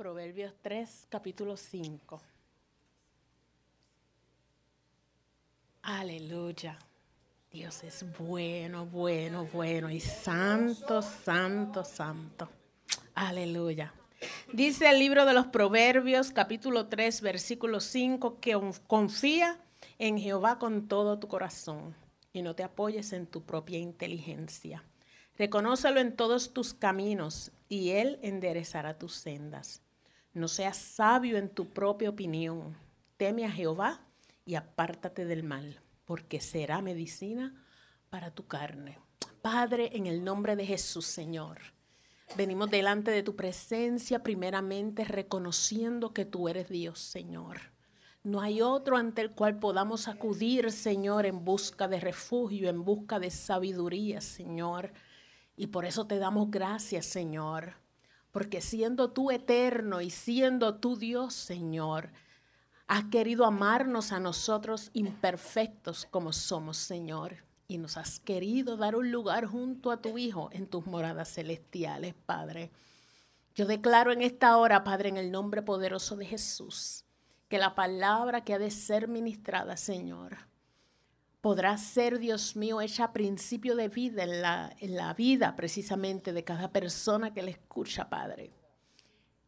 Proverbios 3, capítulo 5. Aleluya. Dios es bueno, bueno, bueno y santo, santo, santo. Aleluya. Dice el libro de los Proverbios, capítulo 3, versículo 5, que confía en Jehová con todo tu corazón y no te apoyes en tu propia inteligencia. Reconócelo en todos tus caminos y Él enderezará tus sendas. No seas sabio en tu propia opinión. Teme a Jehová y apártate del mal, porque será medicina para tu carne. Padre, en el nombre de Jesús, Señor. Venimos delante de tu presencia primeramente reconociendo que tú eres Dios, Señor. No hay otro ante el cual podamos acudir, Señor, en busca de refugio, en busca de sabiduría, Señor. Y por eso te damos gracias, Señor. Porque siendo tú eterno y siendo tú Dios, Señor, has querido amarnos a nosotros imperfectos como somos, Señor y nos has querido dar un lugar junto a tu Hijo en tus moradas celestiales, Padre. Yo declaro en esta hora, Padre, en el nombre poderoso de Jesús, que la palabra que ha de ser ministrada, Señor, podrá ser, Dios mío, hecha a principio de vida en la, en la vida precisamente de cada persona que le escucha, Padre.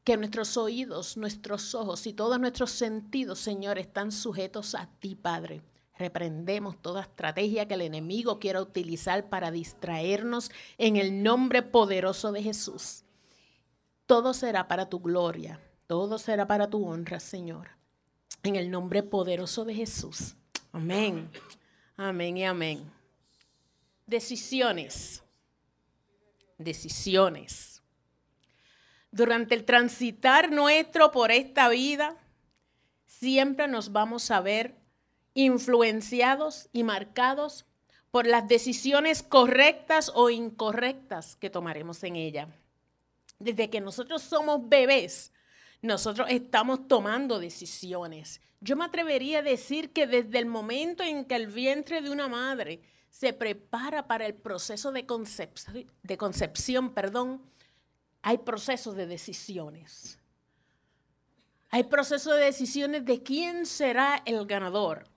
Que nuestros oídos, nuestros ojos y todos nuestros sentidos, Señor, están sujetos a ti, Padre Reprendemos toda estrategia que el enemigo quiera utilizar para distraernos en el nombre poderoso de Jesús. Todo será para tu gloria, todo será para tu honra, Señor. En el nombre poderoso de Jesús. Amén. Amén y amén. Decisiones. Decisiones. Durante el transitar nuestro por esta vida, siempre nos vamos a ver influenciados y marcados por las decisiones correctas o incorrectas que tomaremos en ella. Desde que nosotros somos bebés, nosotros estamos tomando decisiones. Yo me atrevería a decir que desde el momento en que el vientre de una madre se prepara para el proceso de, concepción, perdón, hay procesos de decisiones. Hay procesos de decisiones de quién será el ganador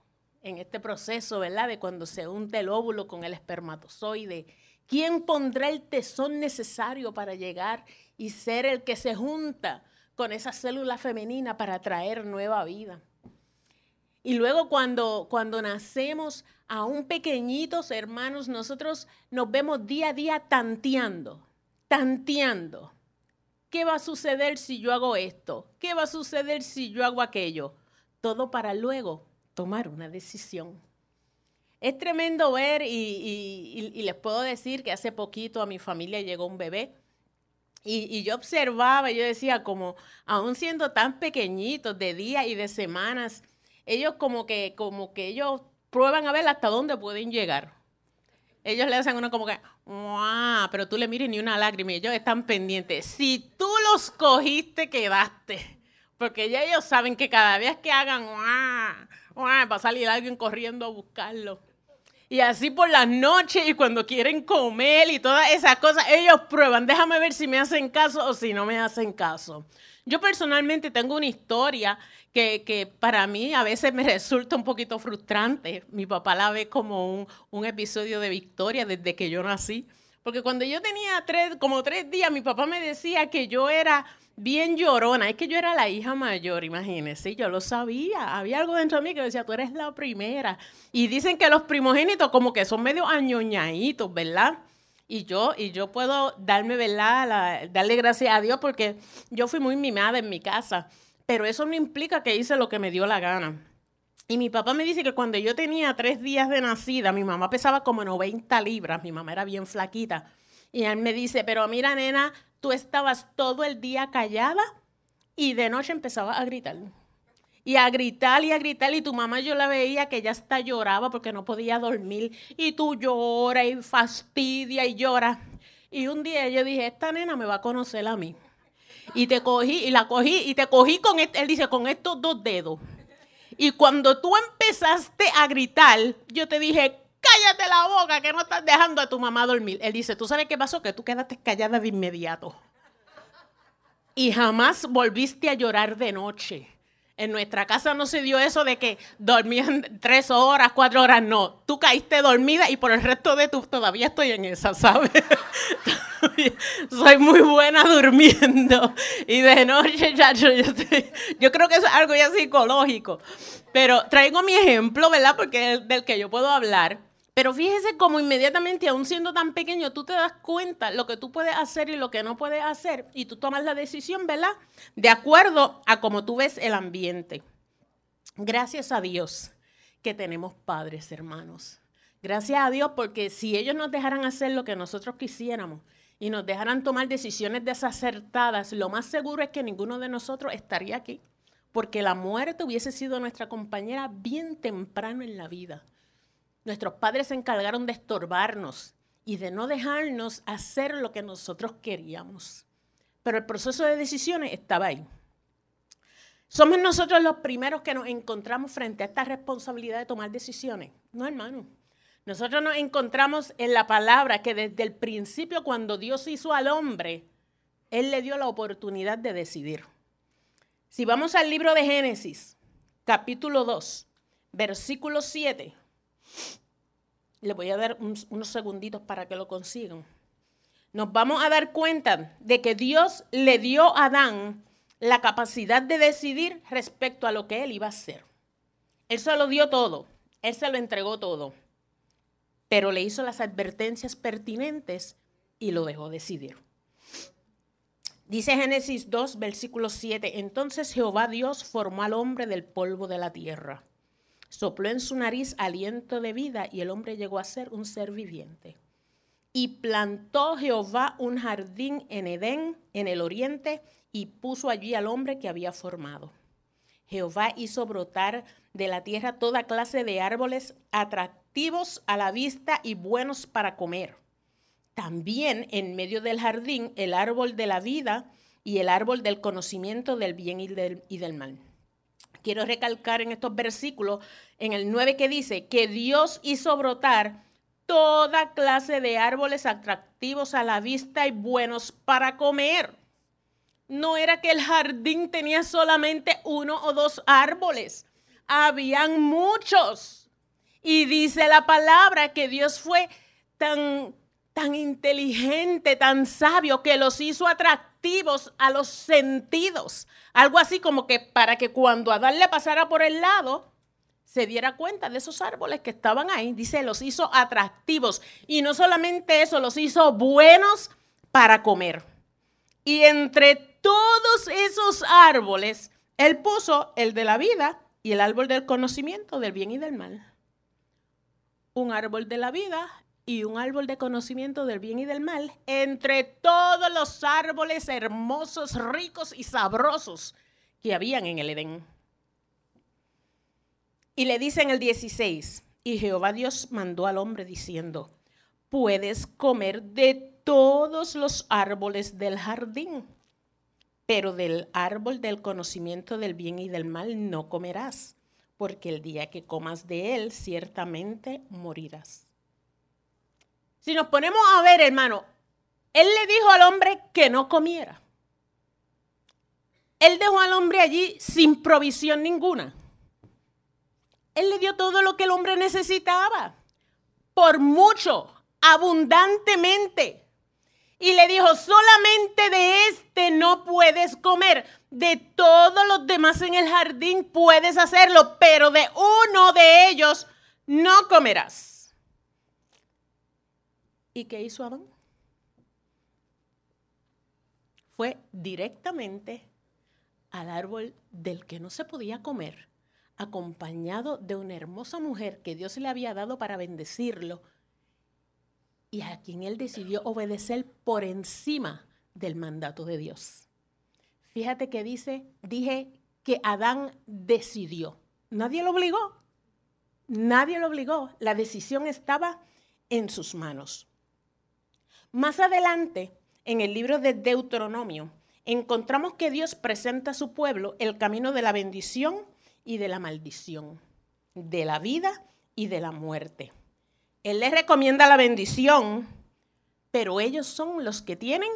en este proceso, ¿verdad? De cuando se unte el óvulo con el espermatozoide. ¿Quién pondrá el tesón necesario para llegar y ser el que se junta con esa célula femenina para traer nueva vida? Y luego cuando, cuando nacemos aún pequeñitos, hermanos, nosotros nos vemos día a día tanteando, tanteando. ¿Qué va a suceder si yo hago esto? ¿Qué va a suceder si yo hago aquello? Todo para luego tomar una decisión. Es tremendo ver y, les puedo decir que hace poquito a mi familia llegó un bebé y, yo observaba, yo decía como, aún siendo tan pequeñitos de días y de semanas, ellos como que, como que ellos prueban a ver hasta dónde pueden llegar. Ellos le hacen uno como que, pero tú le mires ni una lágrima y ellos están pendientes. Si tú los cogiste, quedaste. Porque ya ellos saben que cada vez que hagan, va a salir alguien corriendo a buscarlo. Y así por las noches y cuando quieren comer y todas esas cosas, ellos prueban. Déjame ver si me hacen caso o si no me hacen caso. Yo personalmente tengo una historia que, que para mí a veces me resulta un poquito frustrante. Mi papá la ve como un, un episodio de victoria desde que yo nací. Porque cuando yo tenía tres, como tres días, mi papá me decía que yo era bien llorona. Es que yo era la hija mayor, imagínense. Yo lo sabía. Había algo dentro de mí que decía, tú eres la primera. Y dicen que los primogénitos como que son medio añoñaditos, ¿verdad? Y yo, y yo puedo darme, ¿verdad? darle gracias a Dios porque yo fui muy mimada en mi casa. Pero eso no implica que hice lo que me dio la gana. Y mi papá me dice que cuando yo tenía tres días de nacida, mi mamá pesaba como 90 libras, mi mamá era bien flaquita. Y él me dice, pero mira, nena, tú estabas todo el día callada y de noche empezaba a gritar. Y a gritar y a gritar. Y tu mamá yo la veía que ya hasta lloraba porque no podía dormir. Y tú lloras y fastidia y llora. Y un día yo dije, esta nena me va a conocer a mí. Y te cogí, y la cogí, y te cogí con, él dice, con estos dos dedos. Y cuando tú empezaste a gritar, yo te dije, cállate la boca, que no estás dejando a tu mamá dormir. Él dice, ¿tú sabes qué pasó? Que tú quedaste callada de inmediato. y jamás volviste a llorar de noche. En nuestra casa no se dio eso de que dormían tres horas, cuatro horas, no. Tú caíste dormida y por el resto de tu, todavía estoy en esa, ¿sabes? Soy muy buena durmiendo y de noche ya yo, yo, creo que es algo ya psicológico. Pero traigo mi ejemplo, ¿verdad? Porque es del que yo puedo hablar. Pero fíjese cómo inmediatamente, aún siendo tan pequeño, tú te das cuenta lo que tú puedes hacer y lo que no puedes hacer y tú tomas la decisión, ¿verdad? De acuerdo a cómo tú ves el ambiente. Gracias a Dios que tenemos padres, hermanos. Gracias a Dios porque si ellos nos dejaran hacer lo que nosotros quisiéramos y nos dejaran tomar decisiones desacertadas, lo más seguro es que ninguno de nosotros estaría aquí, porque la muerte hubiese sido nuestra compañera bien temprano en la vida. Nuestros padres se encargaron de estorbarnos y de no dejarnos hacer lo que nosotros queríamos. Pero el proceso de decisiones estaba ahí. ¿Somos nosotros los primeros que nos encontramos frente a esta responsabilidad de tomar decisiones? No, hermano. Nosotros nos encontramos en la palabra que desde el principio, cuando Dios hizo al hombre, Él le dio la oportunidad de decidir. Si vamos al libro de Génesis, capítulo 2, versículo 7, le voy a dar unos segunditos para que lo consigan. Nos vamos a dar cuenta de que Dios le dio a Adán la capacidad de decidir respecto a lo que él iba a hacer. Él se lo dio todo, él se lo entregó todo, pero le hizo las advertencias pertinentes y lo dejó decidir. Dice Génesis 2, versículo 7, entonces Jehová Dios formó al hombre del polvo de la tierra Sopló en su nariz aliento de vida y el hombre llegó a ser un ser viviente. Y plantó Jehová un jardín en Edén, en el oriente, y puso allí al hombre que había formado. Jehová hizo brotar de la tierra toda clase de árboles atractivos a la vista y buenos para comer. También en medio del jardín el árbol de la vida y el árbol del conocimiento del bien y del, y del mal quiero recalcar en estos versículos, en el 9 que dice que Dios hizo brotar toda clase de árboles atractivos a la vista y buenos para comer. No era que el jardín tenía solamente uno o dos árboles, habían muchos. Y dice la palabra que Dios fue tan, tan inteligente, tan sabio, que los hizo atractivos a los sentidos. Algo así como que para que cuando Adán le pasara por el lado, se diera cuenta de esos árboles que estaban ahí. Dice, los hizo atractivos. Y no solamente eso, los hizo buenos para comer. Y entre todos esos árboles, él puso el de la vida y el árbol del conocimiento del bien y del mal. Un árbol de la vida y un árbol de conocimiento del bien y del mal entre todos los árboles hermosos, ricos y sabrosos que habían en el Edén. Y le dice en el 16, y Jehová Dios mandó al hombre diciendo, puedes comer de todos los árboles del jardín, pero del árbol del conocimiento del bien y del mal no comerás, porque el día que comas de él ciertamente morirás. Si nos ponemos a ver, hermano, él le dijo al hombre que no comiera. Él dejó al hombre allí sin provisión ninguna. Él le dio todo lo que el hombre necesitaba, por mucho, abundantemente. Y le dijo, solamente de este no puedes comer, de todos los demás en el jardín puedes hacerlo, pero de uno de ellos no comerás. ¿Y qué hizo Adán? Fue directamente al árbol del que no se podía comer, acompañado de una hermosa mujer que Dios le había dado para bendecirlo y a quien él decidió obedecer por encima del mandato de Dios. Fíjate que dice, dije que Adán decidió. Nadie lo obligó. Nadie lo obligó. La decisión estaba en sus manos. Más adelante, en el libro de Deuteronomio, encontramos que Dios presenta a su pueblo el camino de la bendición y de la maldición, de la vida y de la muerte. Él les recomienda la bendición, pero ellos son los que tienen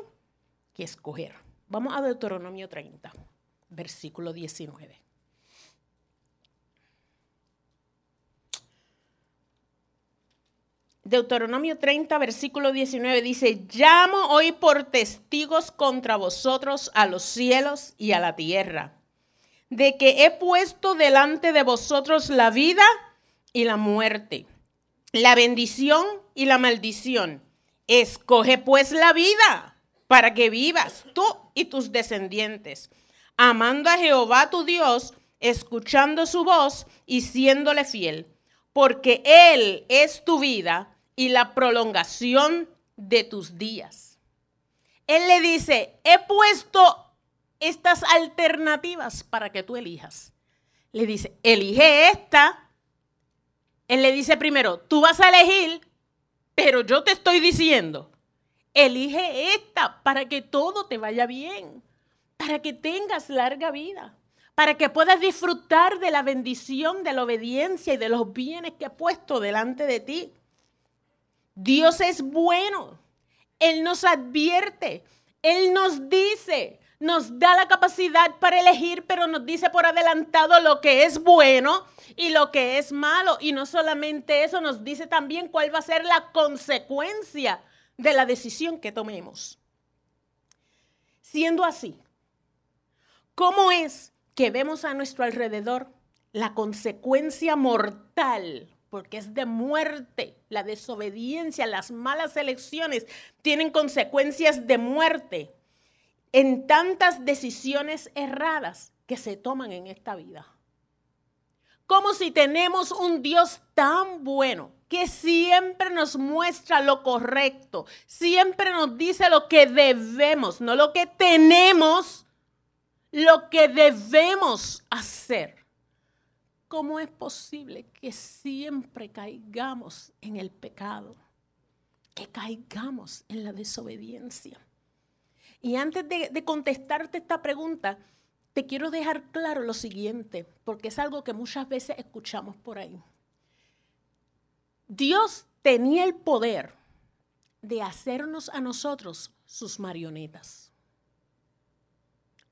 que escoger. Vamos a Deuteronomio 30, versículo 19. Deuteronomio 30, versículo 19 dice, llamo hoy por testigos contra vosotros a los cielos y a la tierra, de que he puesto delante de vosotros la vida y la muerte, la bendición y la maldición. Escoge pues la vida para que vivas tú y tus descendientes, amando a Jehová tu Dios, escuchando su voz y siéndole fiel porque Él es tu vida y la prolongación de tus días. Él le dice, he puesto estas alternativas para que tú elijas. Le dice, elige esta. Él le dice primero, tú vas a elegir, pero yo te estoy diciendo, elige esta para que todo te vaya bien, para que tengas larga vida para que puedas disfrutar de la bendición, de la obediencia y de los bienes que he puesto delante de ti. Dios es bueno. Él nos advierte. Él nos dice, nos da la capacidad para elegir, pero nos dice por adelantado lo que es bueno y lo que es malo. Y no solamente eso, nos dice también cuál va a ser la consecuencia de la decisión que tomemos. Siendo así, ¿cómo es que vemos a nuestro alrededor, la consecuencia mortal, porque es de muerte, la desobediencia, las malas elecciones tienen consecuencias de muerte en tantas decisiones erradas que se toman en esta vida. Como si tenemos un Dios tan bueno que siempre nos muestra lo correcto, siempre nos dice lo que debemos, no lo que tenemos, lo que debemos hacer. ¿Cómo es posible que siempre caigamos en el pecado? Que caigamos en la desobediencia. Y antes de, de, contestarte esta pregunta, te quiero dejar claro lo siguiente, porque es algo que muchas veces escuchamos por ahí. Dios tenía el poder de hacernos a nosotros sus marionetas.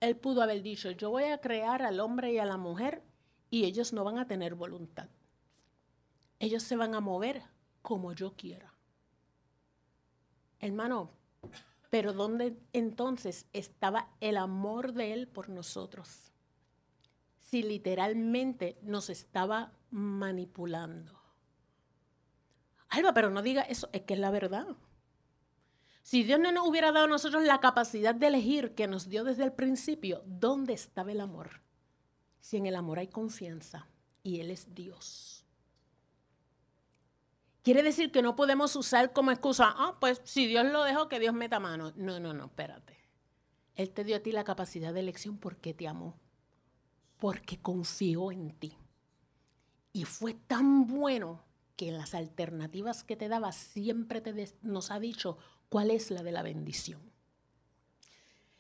Él pudo haber dicho, yo voy a crear al hombre y a la mujer y ellos no van a tener voluntad. Ellos se van a mover como yo quiera. Hermano, pero ¿dónde entonces estaba el amor de Él por nosotros? Si literalmente nos estaba manipulando. Alba, pero no diga eso, es que es la verdad. Si Dios no nos hubiera dado a nosotros la capacidad de elegir que nos dio desde el principio, ¿dónde estaba el amor? Si en el amor hay confianza y Él es Dios. Quiere decir que no podemos usar como excusa, ah, pues si Dios lo dejó, que Dios meta mano. No, no, no, espérate. Él te dio a ti la capacidad de elección porque te amó, porque confió en ti. Y fue tan bueno que en las alternativas que te daba siempre te nos ha dicho, ¿Cuál es la de la bendición?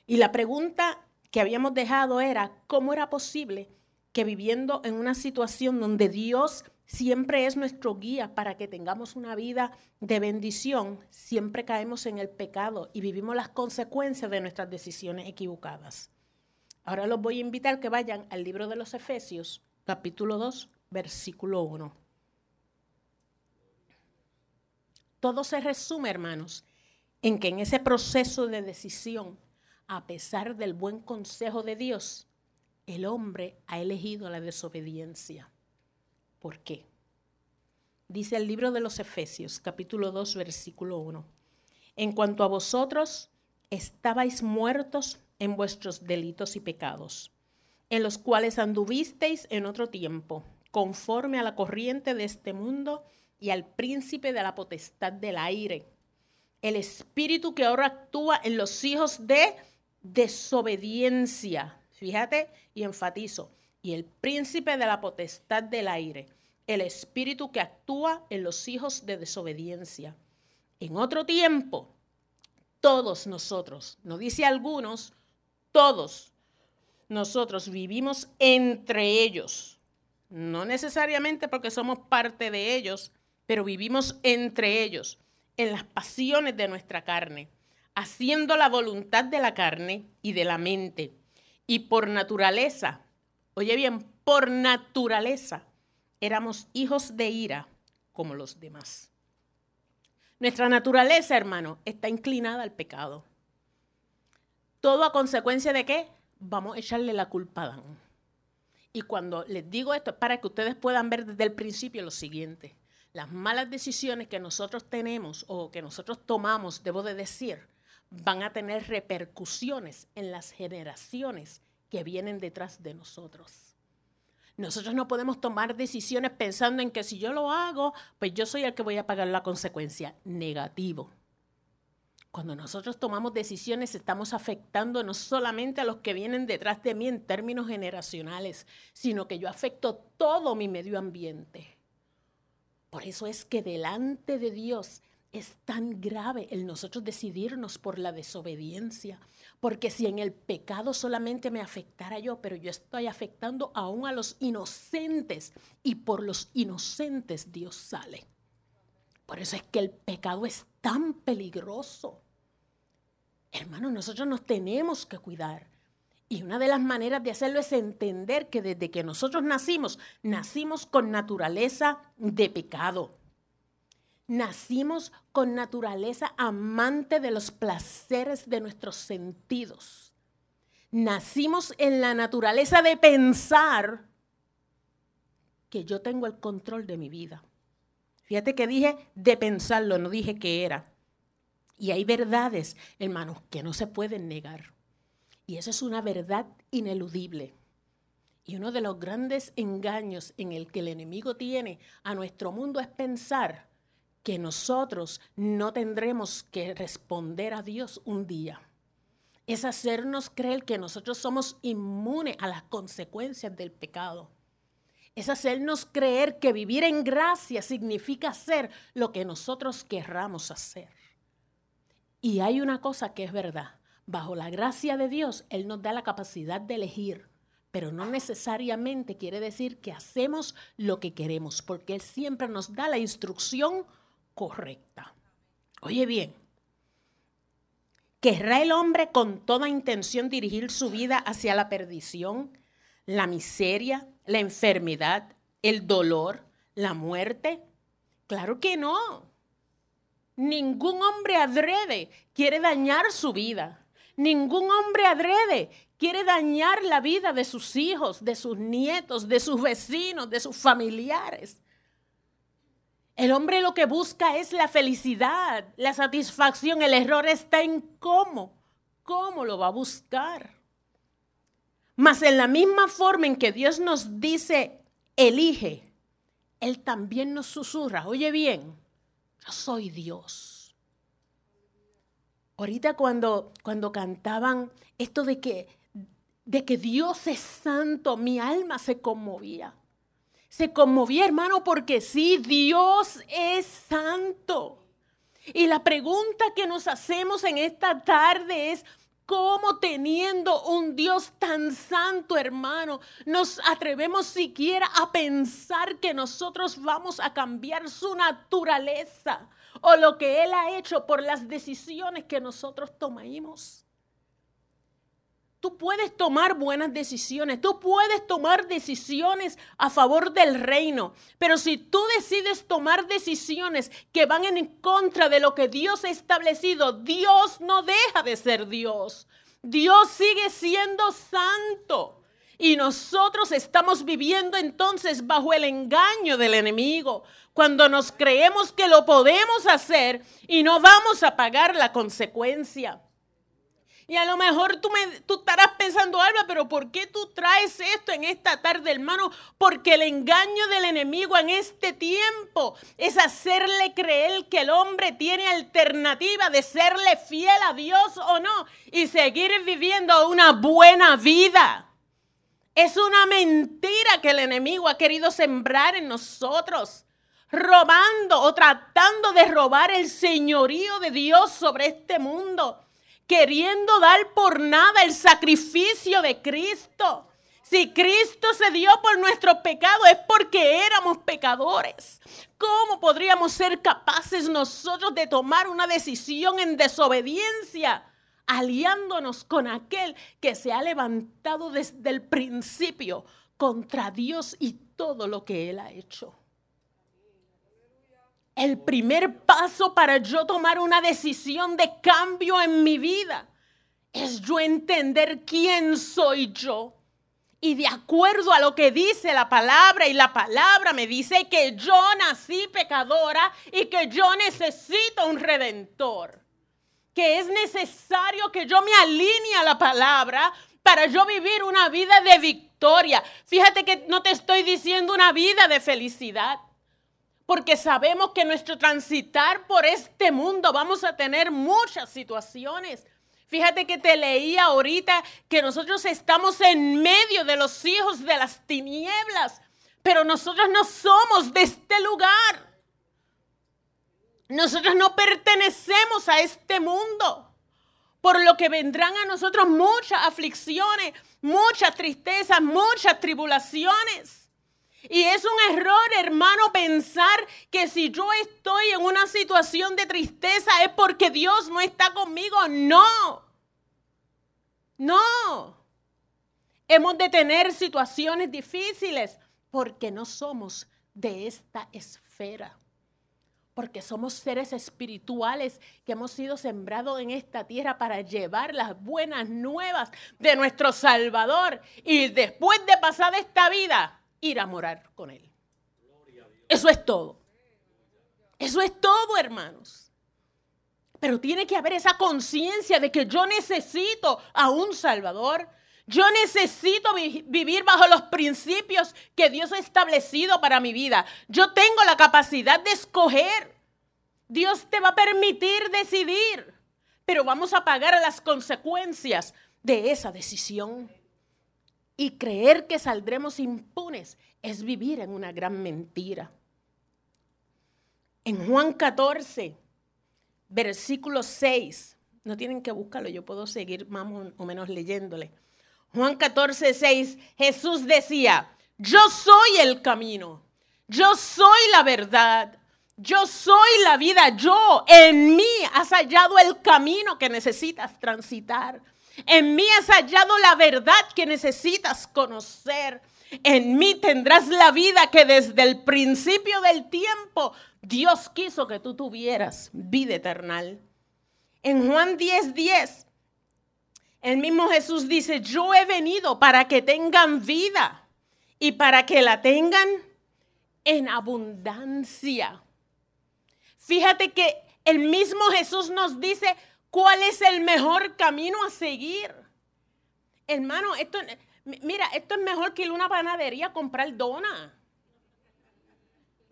Y la pregunta que habíamos dejado era, ¿cómo era posible que viviendo en una situación donde Dios siempre es nuestro guía para que tengamos una vida de bendición, siempre caemos en el pecado y vivimos las consecuencias de nuestras decisiones equivocadas? Ahora los voy a invitar que vayan al libro de los Efesios, capítulo 2, versículo 1. Todo se resume, hermanos, en que en ese proceso de decisión, a pesar del buen consejo de Dios, el hombre ha elegido la desobediencia. ¿Por qué? Dice el libro de los Efesios, capítulo 2, versículo 1. En cuanto a vosotros, estabais muertos en vuestros delitos y pecados, en los cuales anduvisteis en otro tiempo, conforme a la corriente de este mundo y al príncipe de la potestad del aire el espíritu que ahora actúa en los hijos de desobediencia. Fíjate y enfatizo. Y el príncipe de la potestad del aire, el espíritu que actúa en los hijos de desobediencia. En otro tiempo, todos nosotros, no dice algunos, todos nosotros vivimos entre ellos. No necesariamente porque somos parte de ellos, pero vivimos entre ellos en las pasiones de nuestra carne, haciendo la voluntad de la carne y de la mente. Y por naturaleza, oye bien, por naturaleza, éramos hijos de ira como los demás. Nuestra naturaleza, hermano, está inclinada al pecado. Todo a consecuencia de qué? Vamos a echarle la culpa a Adán. Y cuando les digo esto es para que ustedes puedan ver desde el principio lo siguiente. Las malas decisiones que nosotros tenemos o que nosotros tomamos, debo de decir, van a tener repercusiones en las generaciones que vienen detrás de nosotros. Nosotros no podemos tomar decisiones pensando en que si yo lo hago, pues yo soy el que voy a pagar la consecuencia. Negativo. Cuando nosotros tomamos decisiones estamos afectando no solamente a los que vienen detrás de mí en términos generacionales, sino que yo afecto todo mi medio ambiente. Por eso es que delante de Dios es tan grave el nosotros decidirnos por la desobediencia. Porque si en el pecado solamente me afectara yo, pero yo estoy afectando aún a los inocentes y por los inocentes Dios sale. Por eso es que el pecado es tan peligroso. Hermanos, nosotros nos tenemos que cuidar. Y una de las maneras de hacerlo es entender que desde que nosotros nacimos, nacimos con naturaleza de pecado. Nacimos con naturaleza amante de los placeres de nuestros sentidos. Nacimos en la naturaleza de pensar que yo tengo el control de mi vida. Fíjate que dije de pensarlo, no dije que era. Y hay verdades, hermanos, que no se pueden negar. Y esa es una verdad ineludible. Y uno de los grandes engaños en el que el enemigo tiene a nuestro mundo es pensar que nosotros no tendremos que responder a Dios un día. Es hacernos creer que nosotros somos inmunes a las consecuencias del pecado. Es hacernos creer que vivir en gracia significa hacer lo que nosotros querramos hacer. Y hay una cosa que es verdad. Bajo la gracia de Dios, Él nos da la capacidad de elegir, pero no necesariamente quiere decir que hacemos lo que queremos, porque Él siempre nos da la instrucción correcta. Oye bien, ¿querrá el hombre con toda intención dirigir su vida hacia la perdición, la miseria, la enfermedad, el dolor, la muerte? Claro que no. Ningún hombre adrede quiere dañar su vida. Ningún hombre adrede quiere dañar la vida de sus hijos, de sus nietos, de sus vecinos, de sus familiares. El hombre lo que busca es la felicidad, la satisfacción. El error está en cómo. ¿Cómo lo va a buscar? Mas en la misma forma en que Dios nos dice, elige, Él también nos susurra, oye bien, yo soy Dios. Ahorita cuando, cuando cantaban esto de que, de que Dios es santo, mi alma se conmovía se conmovía, hermano, porque sí, Dios es santo. Y la pregunta que nos hacemos en esta tarde es, ¿cómo teniendo un Dios tan santo, hermano, nos atrevemos siquiera a pensar que nosotros vamos a cambiar su naturaleza o lo que Él ha hecho por las decisiones que nosotros tomamos? Tú puedes tomar buenas decisiones, tú puedes tomar decisiones a favor del reino, pero si tú decides tomar decisiones que van en contra de lo que Dios ha establecido, Dios no deja de ser Dios. Dios sigue siendo santo. Y nosotros estamos viviendo entonces bajo el engaño del enemigo, cuando nos creemos que lo podemos hacer y no vamos a pagar la consecuencia. Y a lo mejor tú, me, tú estarás pensando, Alba, pero ¿por qué tú traes esto en esta tarde, hermano? Porque el engaño del enemigo en este tiempo es hacerle creer que el hombre tiene alternativa de serle fiel a Dios o no y seguir viviendo una buena vida. Es una mentira que el enemigo ha querido sembrar en nosotros robando o tratando de robar el señorío de Dios sobre este mundo queriendo dar por nada el sacrificio de Cristo. Si Cristo se dio por nuestro pecado es porque éramos pecadores. ¿Cómo podríamos ser capaces nosotros de tomar una decisión en desobediencia, aliándonos con aquel que se ha levantado desde el principio contra Dios y todo lo que Él ha hecho? El primer paso para yo tomar una decisión de cambio en mi vida es yo entender quién soy yo y de acuerdo a lo que dice la palabra, y la palabra me dice que yo nací pecadora y que yo necesito un redentor. Que es necesario que yo me alinee a la palabra para yo vivir una vida de victoria. Fíjate que no te estoy diciendo una vida de felicidad. Porque sabemos que nuestro transitar por este mundo vamos a tener muchas situaciones Fíjate que te leía ahorita que nosotros estamos en medio de los hijos de las tinieblas, pero nosotros no somos de este lugar. Nosotros no pertenecemos a este mundo, por lo que vendrán a nosotros muchas aflicciones, muchas tristezas, muchas tribulaciones. Y es un error, hermano, pensar que si yo estoy en una situación de tristeza es porque Dios no está conmigo. No. No. Hemos de tener situaciones difíciles porque no somos de esta esfera. Porque somos seres espirituales que hemos sido sembrados en esta tierra para llevar las buenas nuevas de nuestro Salvador. Y después de pasar esta vida, ir a morar con Él. Eso es todo. Eso es todo, hermanos. Pero tiene que haber esa conciencia de que yo necesito a un Salvador. Yo necesito vivir bajo los principios que Dios ha establecido para mi vida. Yo tengo la capacidad de escoger. Dios te va a permitir decidir, pero vamos a pagar las consecuencias de esa decisión. Y creer que saldremos impunes es vivir en una gran mentira. En Juan 14, versículo 6, no tienen que buscarlo, yo puedo seguir más o menos leyéndole. Juan 14, 6, Jesús decía, yo soy el camino, yo soy la verdad, yo soy la vida, yo en mí has hallado el camino que necesitas transitar. En mí has hallado la verdad que necesitas conocer. En mí tendrás la vida que desde el principio del tiempo Dios quiso que tú tuvieras, vida eterna. En Juan 10:10, 10, el mismo Jesús dice, yo he venido para que tengan vida y para que la tengan en abundancia. Fíjate que el mismo Jesús nos dice, ¿Cuál es el mejor camino a seguir? Hermano, esto, mira, esto es mejor que ir a una panadería a comprar dona.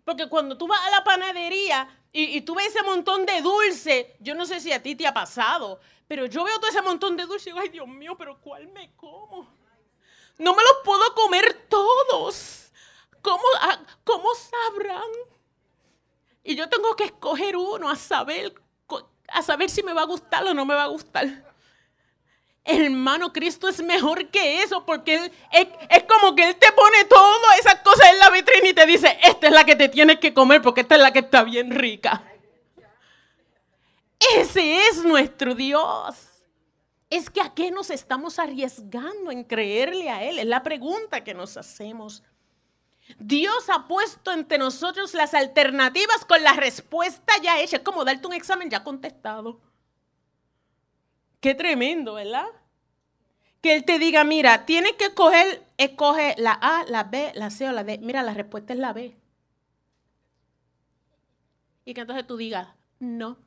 Porque cuando tú vas a la panadería y, tú ves ese montón de dulce, yo no sé si a ti te ha pasado, pero yo veo todo ese montón de dulce y digo, ay Dios mío, pero ¿cuál me como? No me los puedo comer todos. ¿Cómo, ¿Cómo sabrán? Y yo tengo que escoger uno a saber a saber si me va a gustar o no me va a gustar. Hermano, Cristo es mejor que eso porque él, es, como que Él te pone todas esas cosas en la vitrina y te dice, esta es la que te tienes que comer porque esta es la que está bien rica. Ese es nuestro Dios. Es que a qué nos estamos arriesgando en creerle a Él. Es la pregunta que nos hacemos. Dios ha puesto entre nosotros las alternativas con la respuesta ya hecha. Es como darte un examen ya contestado. Qué tremendo, ¿verdad? Que Él te diga, mira, tienes que escoger, escoge la A, la B, la C o la D. Mira, la respuesta es la B. Y que entonces tú digas, no.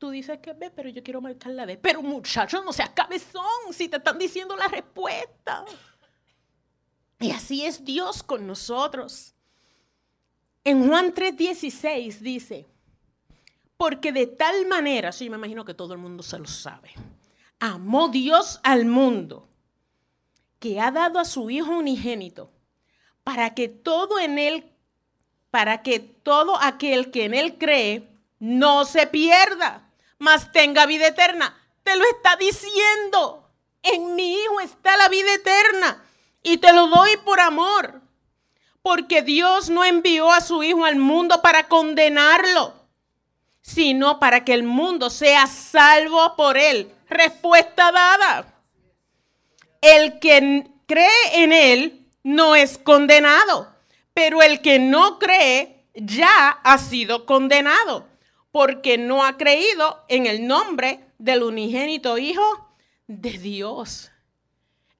Tú dices que B, pero yo quiero marcar la D. Pero muchachos, no seas cabezón si te están diciendo la respuesta. Y así es Dios con nosotros. En Juan 3:16 dice, porque de tal manera, sí, me imagino que todo el mundo se lo sabe, amó Dios al mundo, que ha dado a su Hijo unigénito, para que todo en él, para que todo aquel que en él cree, no se pierda, mas tenga vida eterna. Te lo está diciendo. En mi Hijo está la vida eterna. Y te lo doy por amor. Porque Dios no envió a su Hijo al mundo para condenarlo, sino para que el mundo sea salvo por él. Respuesta dada. El que cree en él no es condenado, pero el que no cree ya ha sido condenado, porque no ha creído en el nombre del unigénito Hijo de Dios.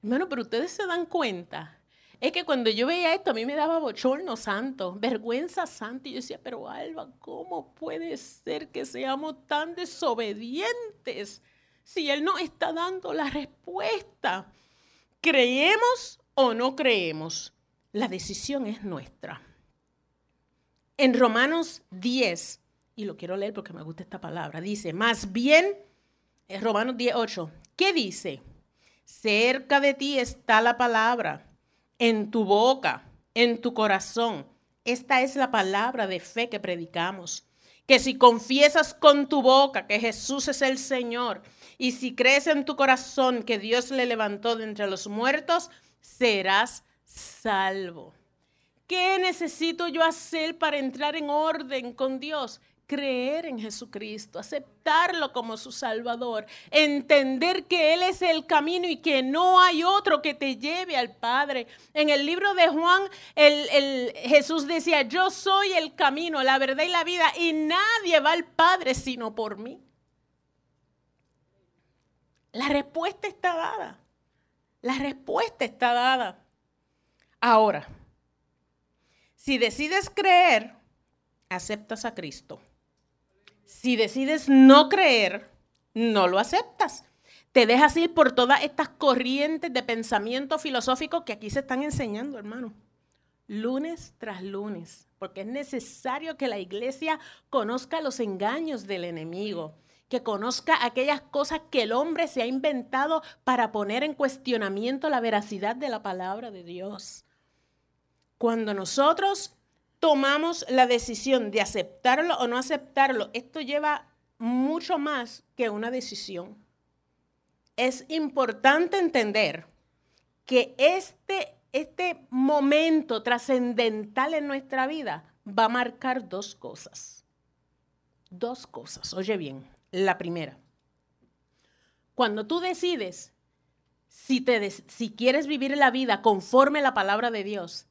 Hermano, pero ustedes se dan cuenta. Es que cuando yo veía esto, a mí me daba bochorno santo, vergüenza santa. Y yo decía, pero Alba, ¿cómo puede ser que seamos tan desobedientes si Él no está dando la respuesta? ¿Creemos o no creemos? La decisión es nuestra. En Romanos 10, y lo quiero leer porque me gusta esta palabra, dice, más bien, en Romanos 10, 8, ¿qué dice? Cerca de ti está la palabra, en tu boca, en tu corazón. Esta es la palabra de fe que predicamos. Que si confiesas con tu boca que Jesús es el Señor y si crees en tu corazón que Dios le levantó de entre los muertos, serás salvo. ¿Qué necesito yo hacer para entrar en orden con Dios? Creer en Jesucristo, aceptarlo como su Salvador, entender que Él es el camino y que no hay otro que te lleve al Padre. En el libro de Juan, Jesús decía, yo soy el camino, la verdad y la vida, y nadie va al Padre sino por mí. La respuesta está dada. La respuesta está dada. Ahora, si decides creer, aceptas a Cristo. Si decides no creer, no lo aceptas. Te dejas ir por todas estas corrientes de pensamiento filosófico que aquí se están enseñando, hermano. Lunes tras lunes, porque es necesario que la iglesia conozca los engaños del enemigo, que conozca aquellas cosas que el hombre se ha inventado para poner en cuestionamiento la veracidad de la palabra de Dios. Cuando nosotros tomamos la decisión de aceptarlo o no aceptarlo, esto lleva mucho más que una decisión. Es importante entender que este, este momento trascendental en nuestra vida va a marcar dos cosas. Dos cosas. Oye bien, la primera. Cuando tú decides si, te, si quieres vivir la vida conforme a la palabra de Dios,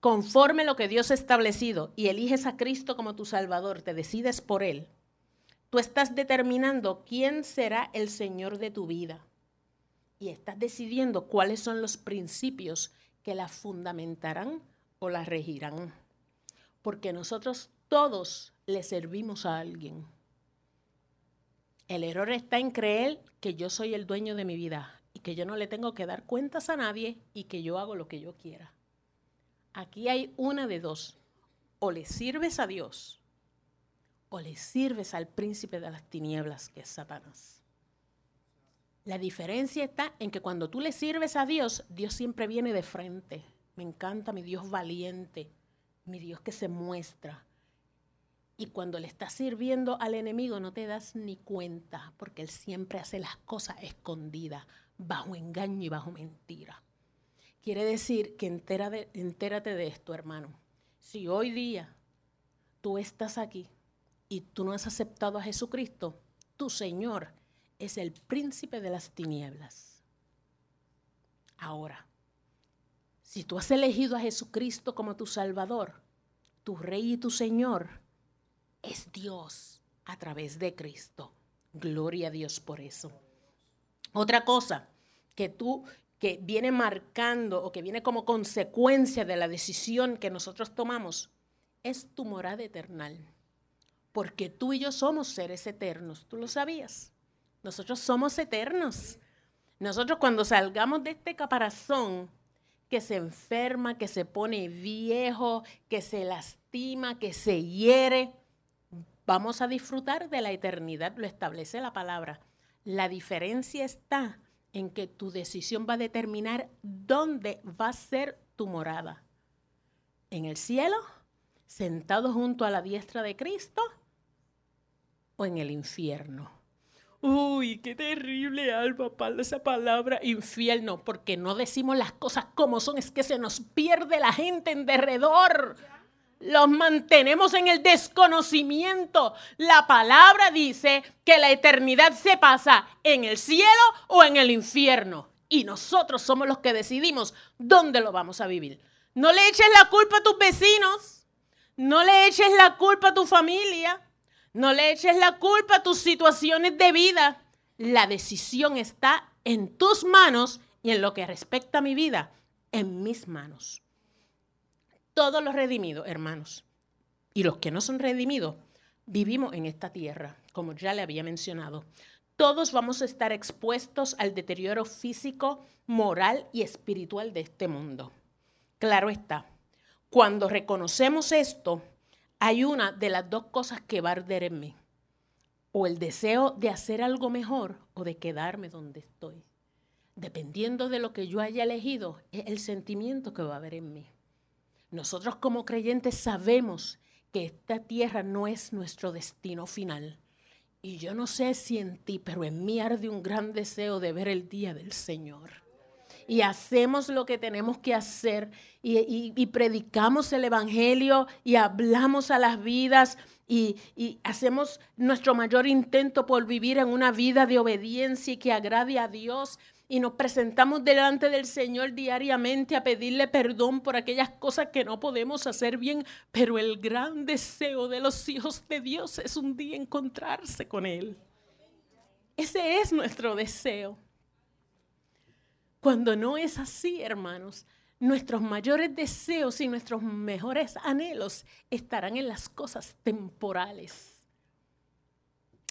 conforme lo que Dios ha establecido y eliges a Cristo como tu Salvador, te decides por Él, tú estás determinando quién será el Señor de tu vida. Y estás decidiendo cuáles son los principios que la fundamentarán o la regirán. Porque nosotros todos le servimos a alguien. El error está en creer que yo soy el dueño de mi vida y que yo no le tengo que dar cuentas a nadie y que yo hago lo que yo quiera. Aquí hay una de dos. O le sirves a Dios o le sirves al príncipe de las tinieblas, que es Satanás. La diferencia está en que cuando tú le sirves a Dios, Dios siempre viene de frente. Me encanta mi Dios valiente, mi Dios que se muestra. Y cuando le estás sirviendo al enemigo no te das ni cuenta, porque él siempre hace las cosas escondidas, bajo engaño y bajo mentira. Quiere decir que entérate de esto, hermano. Si hoy día tú estás aquí y tú no has aceptado a Jesucristo, tu Señor es el príncipe de las tinieblas. Ahora, si tú has elegido a Jesucristo como tu Salvador, tu Rey y tu Señor, es Dios a través de Cristo. Gloria a Dios por eso. Otra cosa que tú que viene marcando o que viene como consecuencia de la decisión que nosotros tomamos es tu morada eternal. Porque tú y yo somos seres eternos. ¿Tú lo sabías? Nosotros somos eternos. Nosotros cuando salgamos de este caparazón que se enferma, que se pone viejo, que se lastima, que se hiere, vamos a disfrutar de la eternidad, lo establece la palabra. La diferencia está en que tu decisión va a determinar dónde va a ser tu morada. ¿En el cielo? ¿Sentado junto a la diestra de Cristo? ¿O en el infierno? Uy, qué terrible, Alba, esa palabra infierno, porque no decimos las cosas como son, es que se nos pierde la gente en derredor. Los mantenemos en el desconocimiento. La palabra dice que la eternidad se pasa en el cielo o en el infierno. Y nosotros somos los que decidimos dónde lo vamos a vivir. No le eches la culpa a tus vecinos. No le eches la culpa a tu familia. No le eches la culpa a tus situaciones de vida. La decisión está en tus manos y en lo que respecta a mi vida, en mis manos. Todos los redimidos, hermanos, y los que no son redimidos, vivimos en esta tierra, como ya le había mencionado. Todos vamos a estar expuestos al deterioro físico, moral y espiritual de este mundo. Claro está, cuando reconocemos esto, hay una de las dos cosas que va a arder en mí. O el deseo de hacer algo mejor o de quedarme donde estoy. Dependiendo de lo que yo haya elegido, es el sentimiento que va a haber en mí. Nosotros como creyentes sabemos que esta tierra no es nuestro destino final. Y yo no sé si en ti, pero en mí arde un gran deseo de ver el día del Señor. Y hacemos lo que tenemos que hacer y, predicamos el Evangelio y hablamos a las vidas y, y, hacemos nuestro mayor intento por vivir en una vida de obediencia y que agrade a Dios y nos presentamos delante del Señor diariamente a pedirle perdón por aquellas cosas que no podemos hacer bien, pero el gran deseo de los hijos de Dios es un día encontrarse con Él. Ese es nuestro deseo. Cuando no es así, hermanos, nuestros mayores deseos y nuestros mejores anhelos estarán en las cosas temporales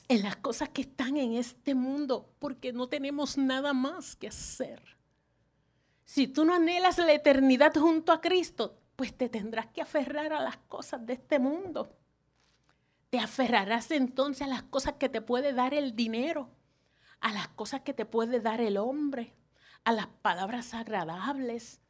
en las cosas que están en este mundo, porque no tenemos nada más que hacer. Si tú no anhelas la eternidad junto a Cristo, pues te tendrás que aferrar a las cosas de este mundo. Te aferrarás entonces a las cosas que te puede dar el dinero, a las cosas que te puede dar el hombre, a las palabras agradables,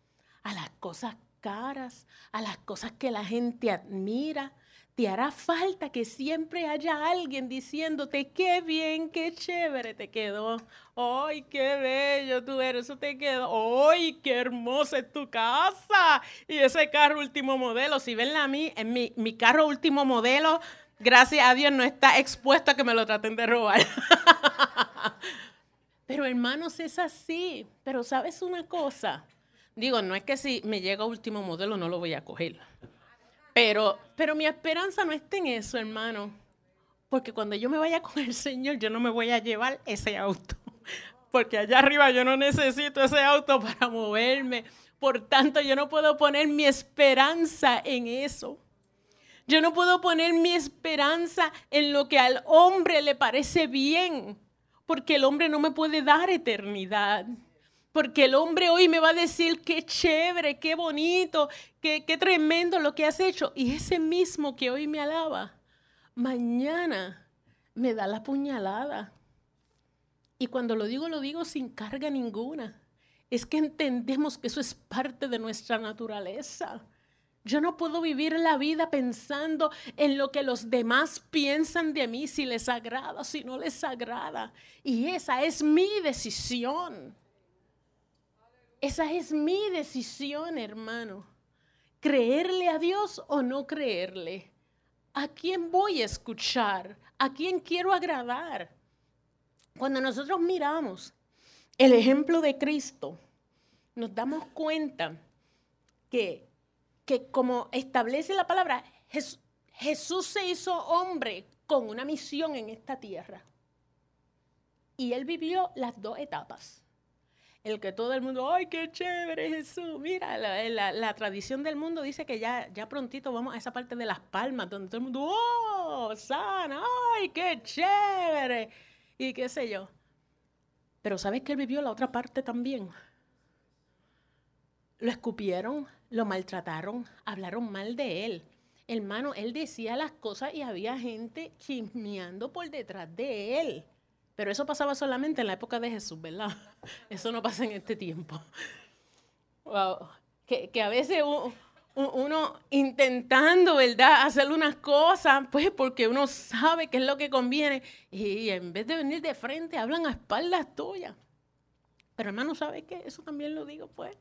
a las cosas caras, a las cosas que la gente admira, te hará falta que siempre haya alguien diciéndote qué bien, qué chévere te quedó. ¡Ay, qué bello tú eres! Eso te quedó. ¡Ay, qué hermosa es tu casa! Y ese carro último modelo, si ven a mí, en mi, mi carro último modelo, gracias a Dios no está expuesto a que me lo traten de robar. Pero hermanos, es así. Pero sabes una cosa. Digo, no es que si me llega último modelo no lo voy a coger. Pero, pero mi esperanza no está en eso, hermano. Porque cuando yo me vaya con el Señor, yo no me voy a llevar ese auto. Porque allá arriba yo no necesito ese auto para moverme. Por tanto, yo no puedo poner mi esperanza en eso. Yo no puedo poner mi esperanza en lo que al hombre le parece bien. Porque el hombre no me puede dar eternidad. Porque el hombre hoy me va a decir qué chévere, qué bonito, qué, qué tremendo lo que has hecho. Y ese mismo que hoy me alaba, mañana me da la puñalada. Y cuando lo digo, lo digo sin carga ninguna. Es que entendemos que eso es parte de nuestra naturaleza. Yo no puedo vivir la vida pensando en lo que los demás piensan de mí, si les agrada, si no les agrada. Y esa es mi decisión. Esa es mi decisión, hermano. ¿Creerle a Dios o no creerle? ¿A quién voy a escuchar? ¿A quién quiero agradar? Cuando nosotros miramos el ejemplo de Cristo, nos damos cuenta que, que como establece la palabra, Jesús se hizo hombre con una misión en esta tierra. Y él vivió las dos etapas el que todo el mundo, ¡ay, qué chévere Jesús! Mira, la, tradición del mundo dice que ya, ya prontito vamos a esa parte de las palmas, donde todo el mundo, ¡oh, sana! ¡ay, qué chévere! Y qué sé yo. Pero ¿sabes que él vivió la otra parte también? Lo escupieron, lo maltrataron, hablaron mal de él. Hermano, él decía las cosas y había gente chismeando por detrás de él. Pero eso pasaba solamente en la época de Jesús, ¿verdad? Eso no pasa en este tiempo. Wow. Que, a veces uno intentando, ¿verdad?, hacer unas cosas, pues porque uno sabe qué es lo que conviene. Y en vez de venir de frente, hablan a espaldas tuyas. Pero hermano, ¿sabe qué? Eso también lo digo, pues.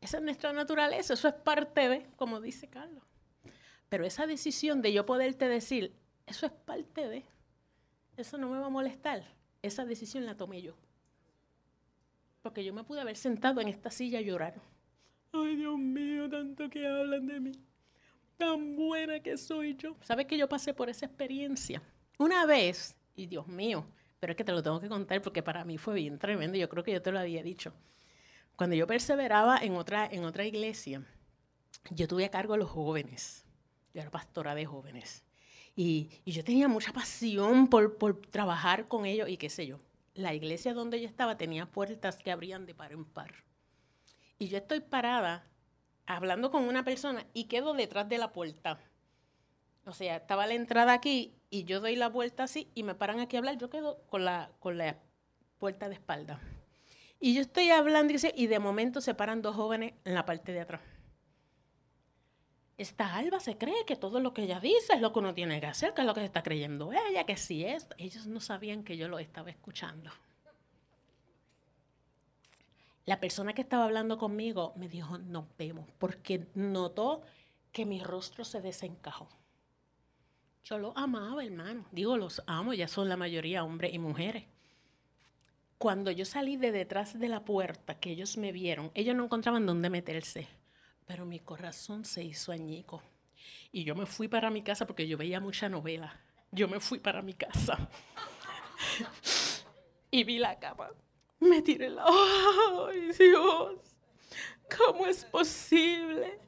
Esa es nuestra naturaleza, eso es parte de, como dice Carlos. Pero esa decisión de yo poderte decir, eso es parte de, eso no me va a molestar, esa decisión la tomé yo. Porque yo me pude haber sentado en esta silla a llorar Ay, Dios mío, tanto que hablan de mí. Tan buena que soy yo. ¿Sabes que yo pasé por esa experiencia? Una vez, y Dios mío, pero es que te lo tengo que contar porque para mí fue bien tremendo. Yo creo que yo te lo había dicho. Cuando yo perseveraba en otra, en otra iglesia, yo tuve a cargo a los jóvenes. Yo era pastora de jóvenes. Y, y yo tenía mucha pasión por, por trabajar con ellos y qué sé yo. La iglesia donde yo estaba tenía puertas que abrían de par en par y yo estoy parada hablando con una persona y quedo detrás de la puerta. O sea, estaba la entrada aquí y yo doy la vuelta así y me paran aquí a hablar, yo quedo con la, con la puerta de espalda. Y yo estoy hablando y de momento se paran dos jóvenes en la parte de atrás. Esta Alba se cree que todo lo que ella dice es lo que uno tiene que hacer, que es lo que se está creyendo ella, que si es. Ellos no sabían que yo lo estaba escuchando. La persona que estaba hablando conmigo me dijo, nos vemos, porque notó que mi rostro se desencajó. Yo lo amaba, hermano. Digo, los amo, ya son la mayoría hombres y mujeres. Cuando yo salí de detrás de la puerta, que ellos me vieron, ellos no encontraban dónde meterse, pero mi corazón se hizo añico. Y yo me fui para mi casa porque yo veía mucha novela. Yo me fui para mi casa. y vi la cama me tiré la... ¡Ay, Dios! ¿Cómo es posible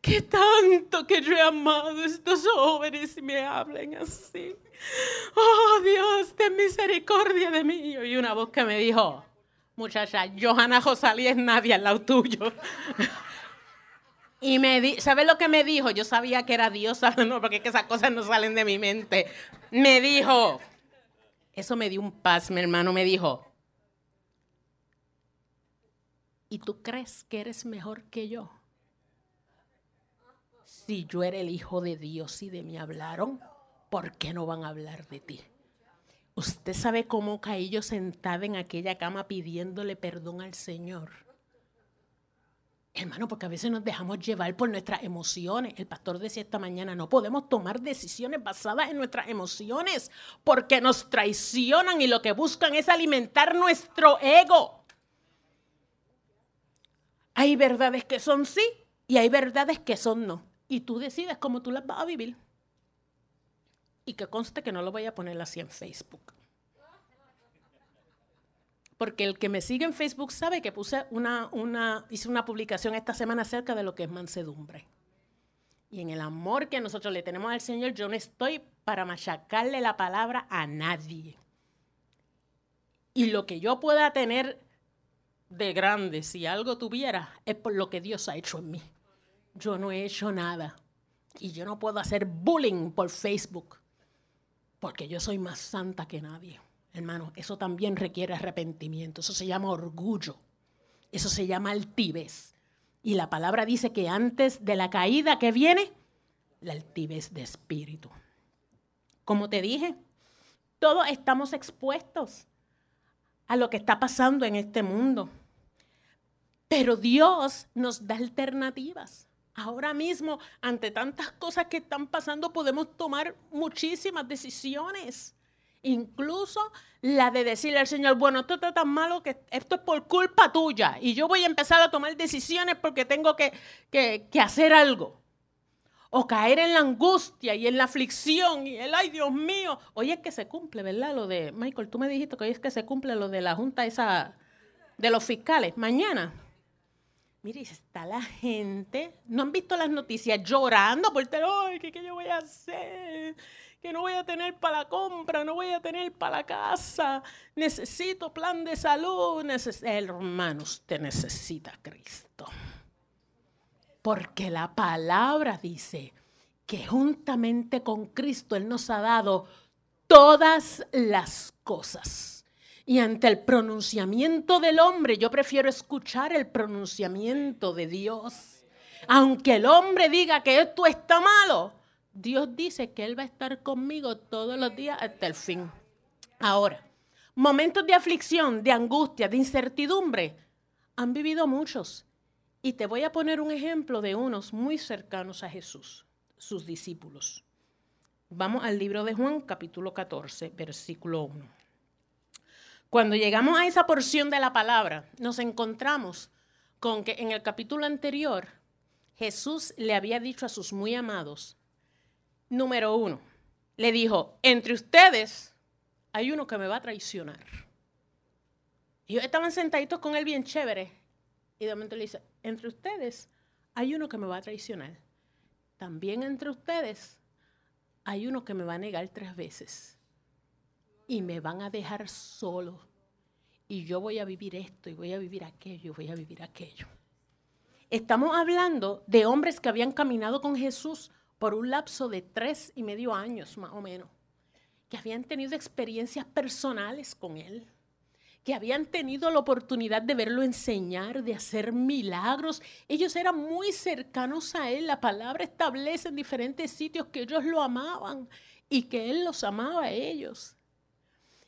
que tanto que yo he amado estos jóvenes me hablen así? ¡Oh, Dios, ten misericordia de mí! Y una voz que me dijo, muchacha, Johanna Josalí es nadie al lado tuyo. Y me di, ¿sabes lo que me dijo? Yo sabía que era Dios no, porque esas cosas no salen de mi mente. Me dijo, eso me dio un paz, mi hermano, me dijo, ¿Y tú crees que eres mejor que yo? Si yo era el hijo de Dios y de mí hablaron, ¿por qué no van a hablar de ti? Usted sabe cómo caí yo sentada en aquella cama pidiéndole perdón al Señor. Hermano, porque a veces nos dejamos llevar por nuestras emociones. El pastor decía esta mañana, no podemos tomar decisiones basadas en nuestras emociones porque nos traicionan y lo que buscan es alimentar nuestro ego. Hay verdades que son sí y hay verdades que son no. Y tú decides cómo tú las vas a vivir. Y que conste que no lo voy a poner así en Facebook. Porque el que me sigue en Facebook sabe que puse una, una, hice una publicación esta semana acerca de lo que es mansedumbre. Y en el amor que nosotros le tenemos al Señor, yo no estoy para machacarle la palabra a nadie. Y lo que yo pueda tener de grande, si algo tuviera, es por lo que Dios ha hecho en mí. Yo no he hecho nada. Y yo no puedo hacer bullying por Facebook, porque yo soy más santa que nadie. Hermano, eso también requiere arrepentimiento. Eso se llama orgullo. Eso se llama altivez. Y la palabra dice que antes de la caída que viene, la altivez de espíritu. Como te dije, todos estamos expuestos a lo que está pasando en este mundo. Pero Dios nos da alternativas. Ahora mismo, ante tantas cosas que están pasando, podemos tomar muchísimas decisiones. Incluso la de decirle al Señor, bueno, esto está tan malo que esto es por culpa tuya. Y yo voy a empezar a tomar decisiones porque tengo que, que hacer algo. O caer en la angustia y en la aflicción y el, ay Dios mío. Hoy es que se cumple, ¿verdad? Lo de, Michael, tú me dijiste que hoy es que se cumple lo de la junta esa de los fiscales. Mañana. Mire, está la gente, no han visto las noticias llorando por ay, ¿qué, ¿qué yo voy a hacer? Que no voy a tener para la compra, no voy a tener para la casa, necesito plan de salud. Neces Hermano, usted necesita Cristo. Porque la palabra dice que juntamente con Cristo Él nos ha dado todas las cosas. Y ante el pronunciamiento del hombre, yo prefiero escuchar el pronunciamiento de Dios. Aunque el hombre diga que esto está malo, Dios dice que Él va a estar conmigo todos los días hasta el fin. Ahora, momentos de aflicción, de angustia, de incertidumbre, han vivido muchos. Y te voy a poner un ejemplo de unos muy cercanos a Jesús, sus discípulos. Vamos al libro de Juan, capítulo 14, versículo 1. Cuando llegamos a esa porción de la palabra, nos encontramos con que en el capítulo anterior Jesús le había dicho a sus muy amados, número uno, le dijo, entre ustedes hay uno que me va a traicionar. Ellos estaban sentaditos con él bien chévere. Y de momento le dice, entre ustedes hay uno que me va a traicionar. También entre ustedes hay uno que me va a negar tres veces. Y me van a dejar solo. Y yo voy a vivir esto y voy a vivir aquello, voy a vivir aquello. Estamos hablando de hombres que habían caminado con Jesús por un lapso de tres y medio años más o menos, que habían tenido experiencias personales con Él, que habían tenido la oportunidad de verlo enseñar, de hacer milagros. Ellos eran muy cercanos a Él. La palabra establece en diferentes sitios que ellos lo amaban y que Él los amaba a ellos.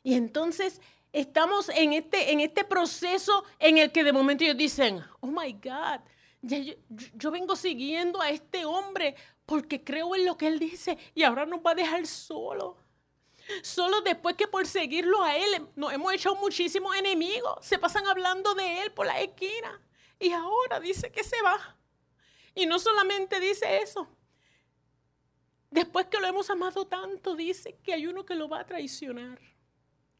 Y entonces estamos en este, en este proceso en el que de momento ellos dicen, oh my God, yo, vengo siguiendo a este hombre porque creo en lo que él dice y ahora nos va a dejar solo. Solo después que por seguirlo a él nos hemos hecho muchísimos enemigos. Se pasan hablando de él por la esquina. Y ahora dice que se va. Y no solamente dice eso. Después que lo hemos amado tanto, dice que hay uno que lo va a traicionar.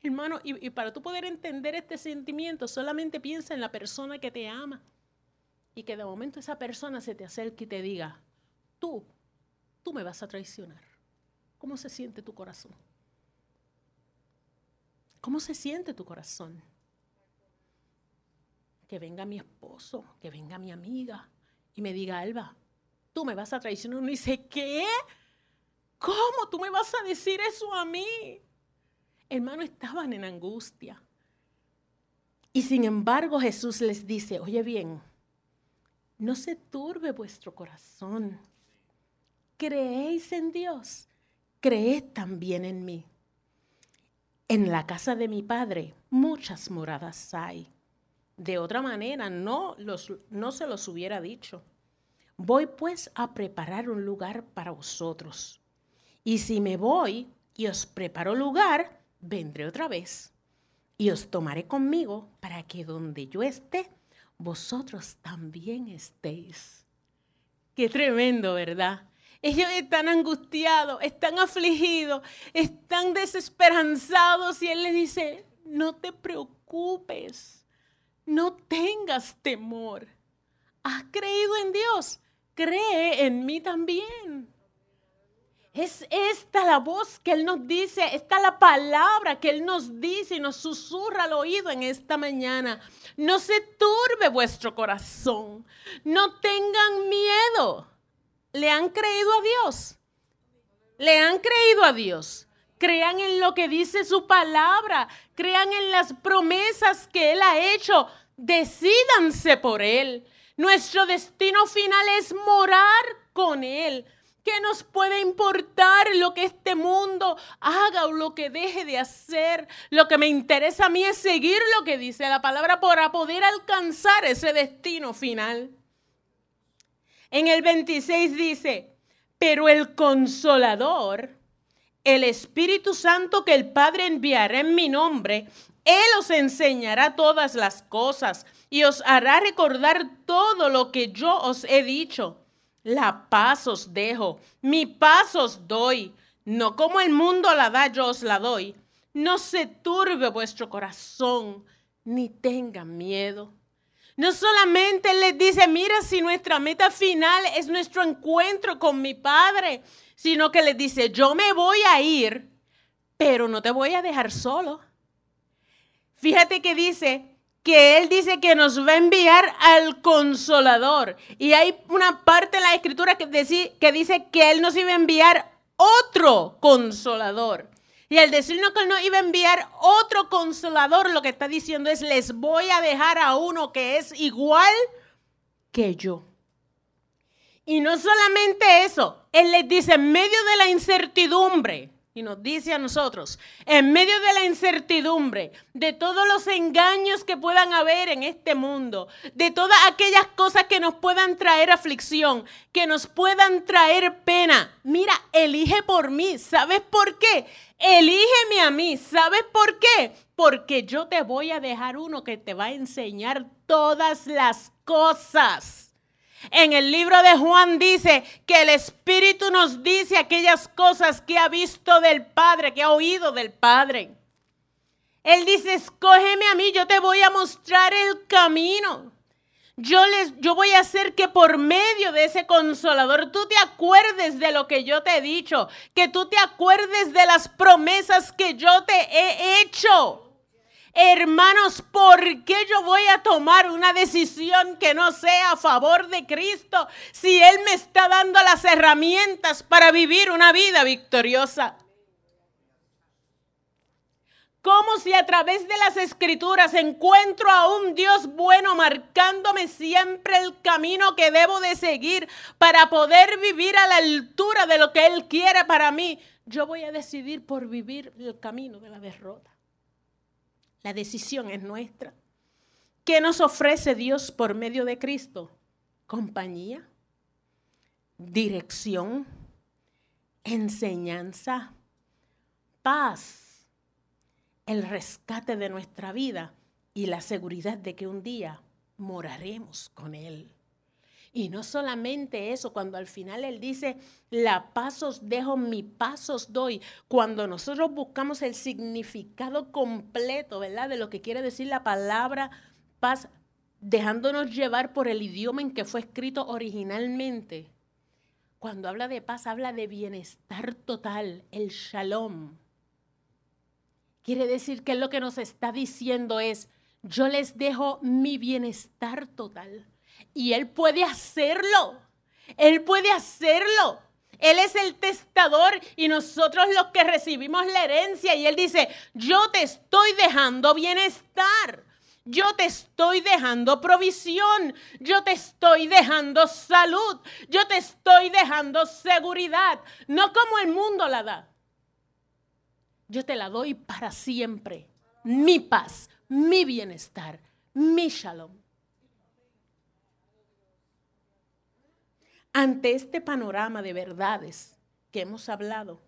Hermano, y, y para tú poder entender este sentimiento, solamente piensa en la persona que te ama. Y que de momento esa persona se te acerque y te diga, tú, tú me vas a traicionar. ¿Cómo se siente tu corazón? ¿Cómo se siente tu corazón? Que venga mi esposo, que venga mi amiga y me diga, Alba, tú me vas a traicionar. Uno dice, ¿qué? ¿Cómo tú me vas a decir eso a mí? Hermano, estaban en angustia. Y sin embargo Jesús les dice, oye bien, no se turbe vuestro corazón. Creéis en Dios, creed también en mí. En la casa de mi padre muchas moradas hay. De otra manera, no, los, no se los hubiera dicho. Voy pues a preparar un lugar para vosotros. Y si me voy y os preparo lugar, vendré otra vez. Y os tomaré conmigo para que donde yo esté, vosotros también estéis. Qué tremendo, ¿verdad? Ellos están angustiados, están afligidos, están desesperanzados y Él les dice, no te preocupes, no tengas temor. ¿Has creído en Dios? Cree en mí también. Es esta la voz que Él nos dice, esta la palabra que Él nos dice y nos susurra al oído en esta mañana. No se turbe vuestro corazón, no tengan miedo le han creído a Dios. Le han creído a Dios. Crean en lo que dice su palabra. Crean en las promesas que Él ha hecho. Decídanse por Él. Nuestro destino final es morar con Él. ¿Qué nos puede importar lo que este mundo haga o lo que deje de hacer? Lo que me interesa a mí es seguir lo que dice la palabra para poder alcanzar ese destino final. En el 26 dice, pero el consolador, el Espíritu Santo que el Padre enviará en mi nombre, Él os enseñará todas las cosas y os hará recordar todo lo que yo os he dicho. La paz os dejo, mi paz os doy. No como el mundo la da, yo os la doy. No se turbe vuestro corazón, ni tenga miedo. No solamente les dice, mira, si nuestra meta final es nuestro encuentro con mi Padre, sino que les dice, yo me voy a ir, pero no te voy a dejar solo. Fíjate que dice que Él dice que nos va a enviar al consolador. Y hay una parte en la escritura que, dice que Él nos iba a enviar otro consolador. Y al decirnos que Él nos iba a enviar otro consolador, lo que está diciendo es, les voy a dejar a uno que es igual que yo. Y no solamente eso, Él les dice, en medio de la incertidumbre, y nos dice a nosotros, en medio de la incertidumbre, de todos los engaños que puedan haber en este mundo, de todas aquellas cosas que nos puedan traer aflicción, que nos puedan traer pena, mira, elige por mí. ¿Sabes por qué? Elígeme a mí. ¿Sabes por qué? Porque yo te voy a dejar uno que te va a enseñar todas las cosas. En el libro de Juan dice que el Espíritu nos dice aquellas cosas que ha visto del Padre, que ha oído del Padre. Él dice, escógeme a mí, yo te voy a mostrar el camino. Yo, les, yo voy a hacer que por medio de ese consolador tú te acuerdes de lo que yo te he dicho, que tú te acuerdes de las promesas que yo te he hecho. Hermanos, ¿por qué yo voy a tomar una decisión que no sea a favor de Cristo si Él me está dando las herramientas para vivir una vida victoriosa? Como si a través de las escrituras encuentro a un Dios bueno marcándome siempre el camino que debo de seguir para poder vivir a la altura de lo que Él quiere para mí. Yo voy a decidir por vivir el camino de la derrota. La decisión es nuestra. ¿Qué nos ofrece Dios por medio de Cristo? Compañía, dirección, enseñanza, paz, el rescate de nuestra vida y la seguridad de que un día moraremos con Él. Y no solamente eso, cuando al final Él dice, la paz os dejo, mi paz os doy. Cuando nosotros buscamos el significado completo, ¿verdad? De lo que quiere decir la palabra paz, dejándonos llevar por el idioma en que fue escrito originalmente. Cuando habla de paz, habla de bienestar total, el shalom. Quiere decir que lo que nos está diciendo es, yo les dejo mi bienestar total. Y Él puede hacerlo. Él puede hacerlo. Él es el testador y nosotros los que recibimos la herencia. Y Él dice, yo te estoy dejando bienestar. Yo te estoy dejando provisión. Yo te estoy dejando salud. Yo te estoy dejando seguridad. No como el mundo la da. Yo te la doy para siempre. Mi paz, mi bienestar, mi shalom. Ante este panorama de verdades que hemos hablado,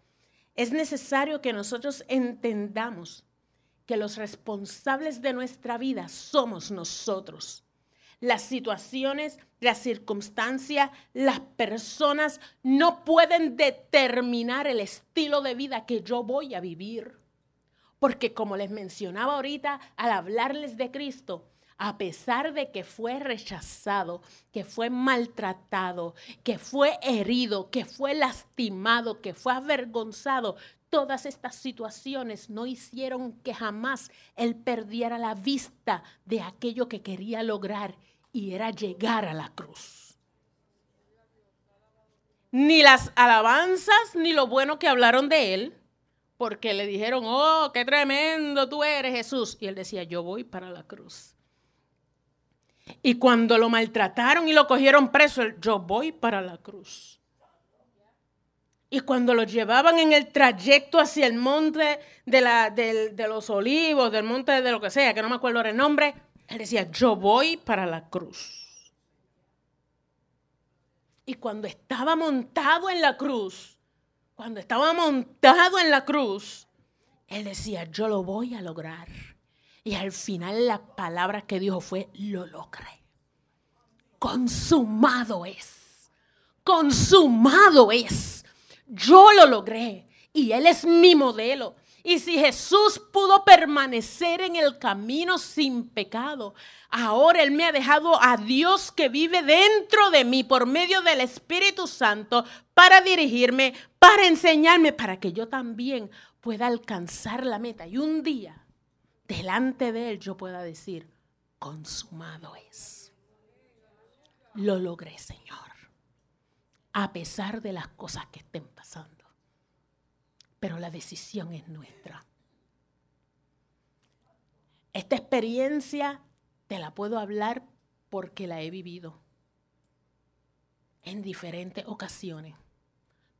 es necesario que nosotros entendamos que los responsables de nuestra vida somos nosotros. Las situaciones, las circunstancias, las personas no pueden determinar el estilo de vida que yo voy a vivir. Porque como les mencionaba ahorita al hablarles de Cristo, a pesar de que fue rechazado, que fue maltratado, que fue herido, que fue lastimado, que fue avergonzado, todas estas situaciones no hicieron que jamás él perdiera la vista de aquello que quería lograr y era llegar a la cruz. Ni las alabanzas ni lo bueno que hablaron de él, porque le dijeron, oh, qué tremendo tú eres Jesús. Y él decía, yo voy para la cruz. Y cuando lo maltrataron y lo cogieron preso, yo voy para la cruz. Y cuando lo llevaban en el trayecto hacia el monte de, de los olivos, del monte de lo que sea, que no me acuerdo el nombre, él decía, yo voy para la cruz. Y cuando estaba montado en la cruz, cuando estaba montado en la cruz, él decía, yo lo voy a lograr. Y al final la palabra que dijo fue, lo logré. Consumado es. Consumado es. Yo lo logré. Y Él es mi modelo. Y si Jesús pudo permanecer en el camino sin pecado, ahora Él me ha dejado a Dios que vive dentro de mí por medio del Espíritu Santo para dirigirme, para enseñarme, para que yo también pueda alcanzar la meta. Y un día delante de Él yo pueda decir, consumado es. Lo logré, Señor. A pesar de las cosas que estén pasando. Pero la decisión es nuestra. Esta experiencia te la puedo hablar porque la he vivido. en diferentes ocasiones,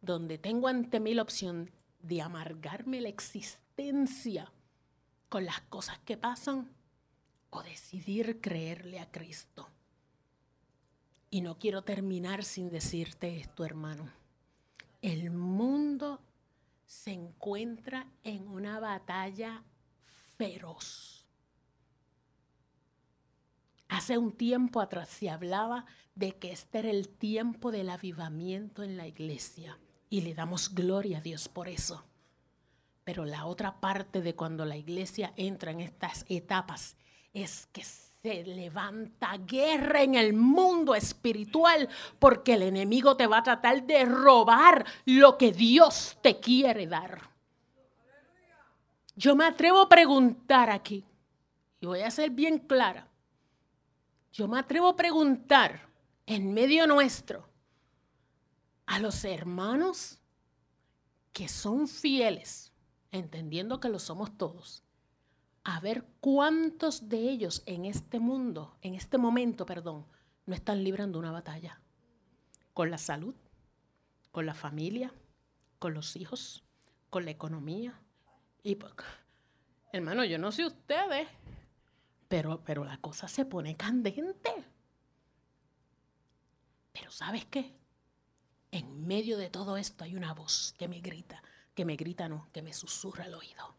donde tengo ante mí la opción de amargarme la existencia con las cosas que pasan o decidir creerle a Cristo. Y no quiero terminar sin decirte esto, hermano. El mundo se encuentra en una batalla feroz. Hace un tiempo atrás se hablaba de que este era el tiempo del avivamiento en la iglesia y le damos gloria a Dios por eso. Pero la otra parte de cuando la iglesia entra en estas etapas es que se levanta guerra en el mundo espiritual porque el enemigo te va a tratar de robar lo que Dios te quiere dar. Yo me atrevo a preguntar aquí, y voy a ser bien clara, yo me atrevo a preguntar en medio nuestro a los hermanos que son fieles, entendiendo que lo somos todos, a ver cuántos de ellos en este mundo, en este momento, perdón, no están librando una batalla con la salud, con la familia, con los hijos, con la economía. Y hermano, yo no sé ustedes, pero, pero la cosa se pone candente. Pero ¿sabes qué? En medio de todo esto hay una voz que me grita, que me grita no, que me susurra al oído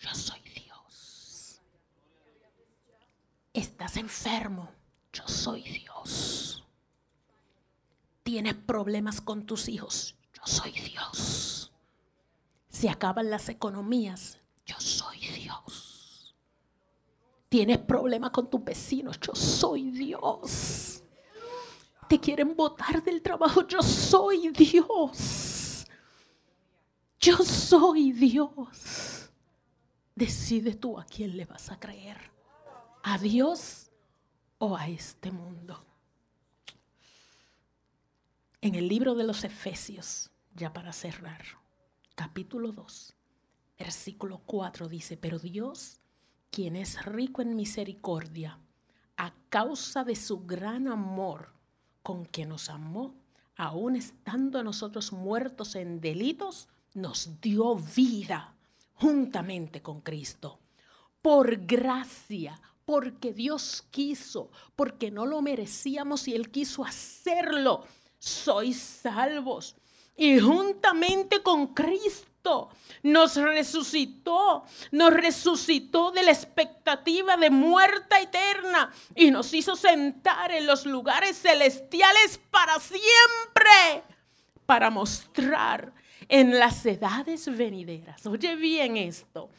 yo soy Dios. Estás enfermo, yo soy Dios. Tienes problemas con tus hijos, yo soy Dios. Se acaban las economías, yo soy Dios. Tienes problemas con tus vecinos, yo soy Dios. Te quieren botar del trabajo, yo soy Dios. Yo soy Dios. Decide tú a quién le vas a creer. ¿A Dios o a este mundo? En el libro de los Efesios, ya para cerrar, capítulo 2, versículo 4 dice, pero Dios, quien es rico en misericordia, a causa de su gran amor con que nos amó, aun estando nosotros muertos en delitos, nos dio vida juntamente con Cristo. Por gracia, porque Dios quiso, porque no lo merecíamos y Él quiso hacerlo. Sois salvos. Y juntamente con Cristo nos resucitó, nos resucitó de la expectativa de muerte eterna y nos hizo sentar en los lugares celestiales para siempre, para mostrar en las edades venideras. Oye bien esto,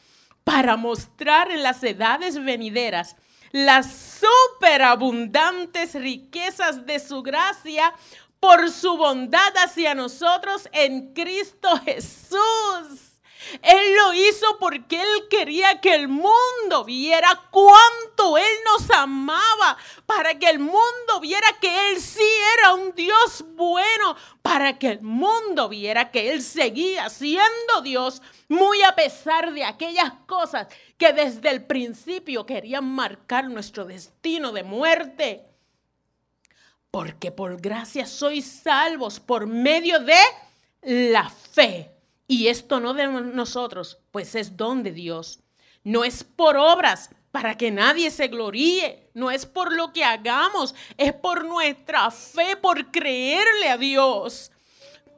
para mostrar en las edades venideras las superabundantes riquezas de su gracia por su bondad hacia nosotros en Cristo Jesús. Él lo hizo porque Él quería que el mundo viera cuánto Él nos amaba, para que el mundo viera que Él sí era un Dios bueno, para que el mundo viera que Él seguía siendo Dios, muy a pesar de aquellas cosas que desde el principio querían marcar nuestro destino de muerte. Porque por gracia sois salvos por medio de la fe. Y esto no de nosotros, pues es don de Dios. No es por obras para que nadie se gloríe. No es por lo que hagamos, es por nuestra fe, por creerle a Dios.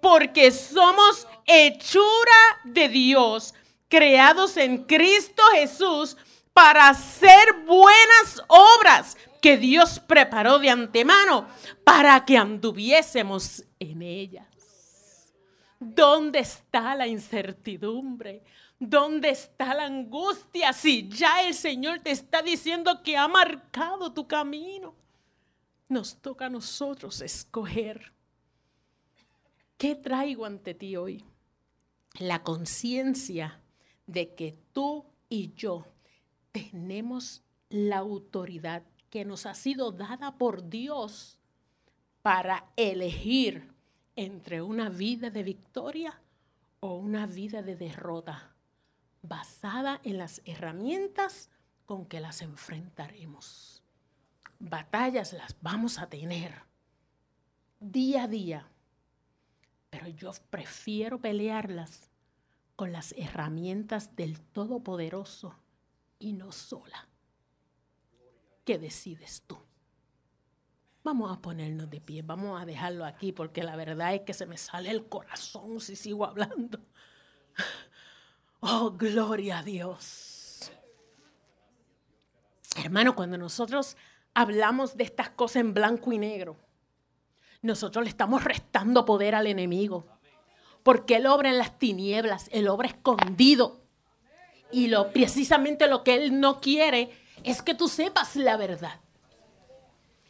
Porque somos hechura de Dios, creados en Cristo Jesús para hacer buenas obras que Dios preparó de antemano para que anduviésemos en ellas. ¿Dónde está la incertidumbre? ¿Dónde está la angustia si ya el Señor te está diciendo que ha marcado tu camino? Nos toca a nosotros escoger. ¿Qué traigo ante ti hoy? La conciencia de que tú y yo tenemos la autoridad que nos ha sido dada por Dios para elegir entre una vida de victoria o una vida de derrota, basada en las herramientas con que las enfrentaremos. Batallas las vamos a tener. día a día. Pero yo prefiero pelearlas con las herramientas del Todopoderoso y no sola. ¿Qué decides tú? Vamos a ponernos de pie, vamos a dejarlo aquí porque la verdad es que se me sale el corazón si sigo hablando. Oh, gloria a Dios. Hermano, cuando nosotros hablamos de estas cosas en blanco y negro, nosotros le estamos restando poder al enemigo. Porque él obra en las tinieblas, él obra escondido. Y lo, precisamente lo que él no quiere es que tú sepas la verdad.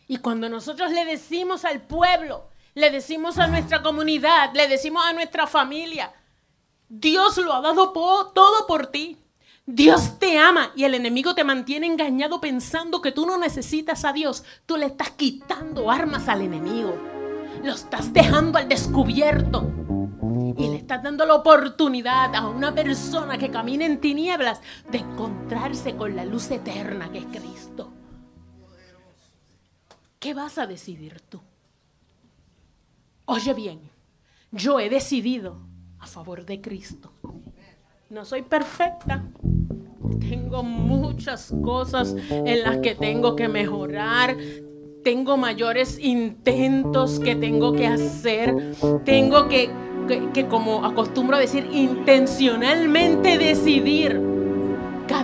Y cuando nosotros le decimos al pueblo, le decimos a nuestra comunidad, le decimos a nuestra familia, Dios lo ha dado todo por ti. Dios te ama y el enemigo te mantiene engañado pensando que tú no necesitas a Dios. Tú le estás quitando armas al enemigo. Lo estás dejando al descubierto. Y le estás dando la oportunidad a una persona que camina en tinieblas de encontrarse con la luz eterna que es Cristo. ¿Qué vas a decidir tú? Oye bien, yo he decidido a favor de Cristo. No soy perfecta. Tengo muchas cosas en las que tengo que mejorar. Tengo mayores intentos que tengo que hacer. Tengo que, que, como acostumbro a decir, intencionalmente decidir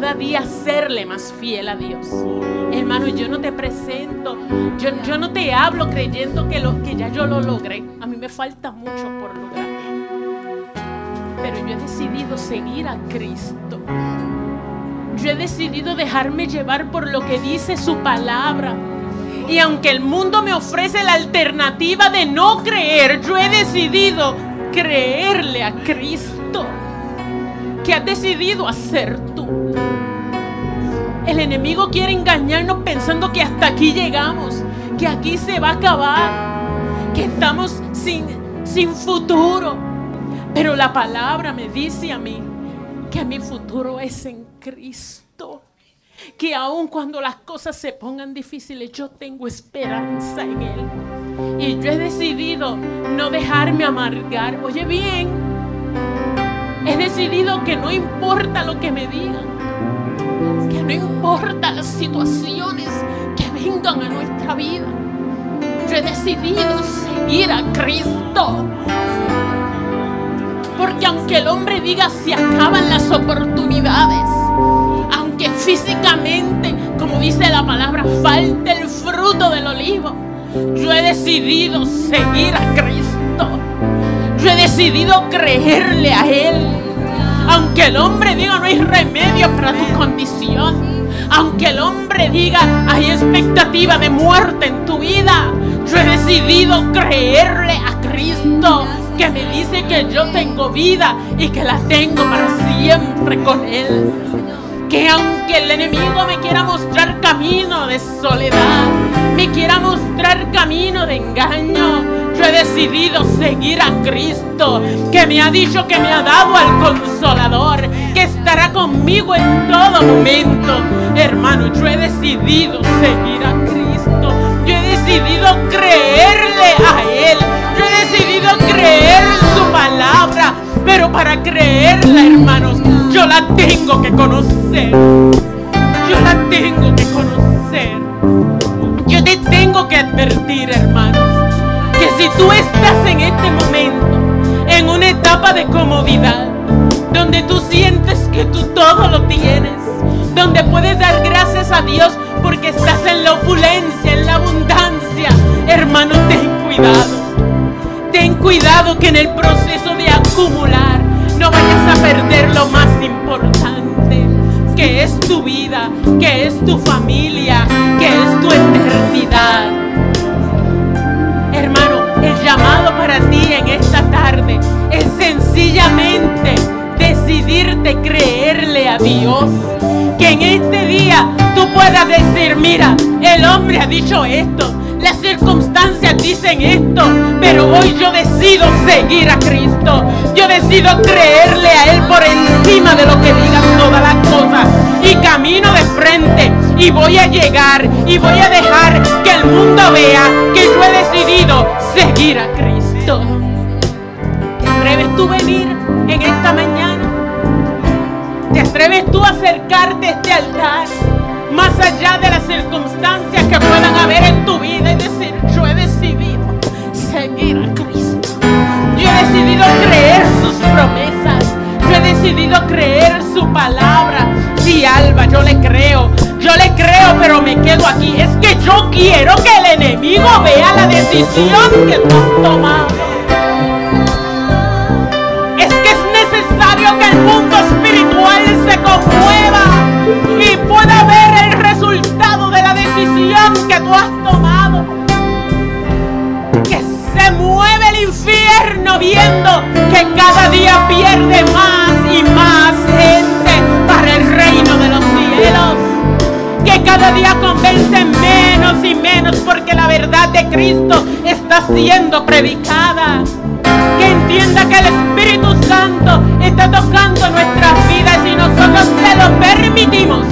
cada día serle más fiel a Dios. Hermano, yo no te presento, yo, no te hablo creyendo que, que ya yo lo logré. A mí me falta mucho por lograr. Pero yo he decidido seguir a Cristo. Yo he decidido dejarme llevar por lo que dice su palabra. Y aunque el mundo me ofrece la alternativa de no creer, yo he decidido creerle a Cristo. ¿Qué has decidido hacer tú? El enemigo quiere engañarnos pensando que hasta aquí llegamos, que aquí se va a acabar, que estamos sin, sin futuro. Pero la palabra me dice a mí que mi futuro es en Cristo. Que aun cuando las cosas se pongan difíciles, yo tengo esperanza en Él. Y yo he decidido no dejarme amargar. Oye bien, he decidido que no importa lo que me digan que no importa las situaciones que vengan a nuestra vida, yo he decidido seguir a Cristo. Porque aunque el hombre diga se acaban las oportunidades, aunque físicamente, como dice la palabra, falte el fruto del olivo, yo he decidido seguir a Cristo. Yo he decidido creerle a Él. Aunque el hombre diga no hay remedio para tu condición. Aunque el hombre diga hay expectativa de muerte en tu vida. Yo he decidido creerle a Cristo que me dice que yo tengo vida y que la tengo para siempre con Él. Que aunque el enemigo me quiera mostrar camino de soledad, me quiera mostrar camino de engaño, yo he decidido seguir a Cristo, que me ha dicho que me ha dado al consolador, que estará conmigo en todo momento. Hermano, yo he decidido seguir a Cristo. Yo he decidido creerle a Él. Yo he decidido creer su palabra. Pero para creerla, hermanos, yo la tengo que conocer. Yo la tengo que conocer. Yo te tengo que advertir, hermanos, que si tú estás en este momento, en una etapa de comodidad, donde tú sientes que tú todo lo tienes, donde puedes dar gracias a Dios porque estás en la opulencia, en la abundancia, hermano, ten cuidado. Ten cuidado que en el proceso no vayas a perder lo más importante, que es tu vida, que es tu familia, que es tu eternidad. Hermano, el llamado para ti en esta tarde es sencillamente decidirte creerle a Dios. Que en este día tú puedas decir, mira, el hombre ha dicho esto, las circunstancias dicen esto, pero hoy yo decido seguir a Cristo. Yo decido creerle a Él por encima de lo que digan todas las cosas. Y camino de frente y voy a llegar y voy a dejar que el mundo vea que yo he decidido seguir a Cristo. ¿Te atreves tú a venir en esta mañana? ¿Te atreves tú a acercarte a este altar? Más allá de las circunstancias que puedan haber en tu vida y decir, yo he decidido seguir a Cristo. Yo he decidido creer sus promesas. Yo he decidido creer su palabra. Sí, Alba, yo le creo. Yo le creo, pero me quedo aquí. Es que yo quiero que el enemigo vea la decisión que tú has tomado. Es que es necesario que el mundo espiritual se conmueva y pueda ver que tú has tomado. Que se mueve el infierno viendo que cada día pierde más y más gente para el reino de los cielos. Que cada día convence menos y menos porque la verdad de Cristo está siendo predicada. Que entienda que el Espíritu Santo está tocando nuestras vidas y nosotros se lo permitimos.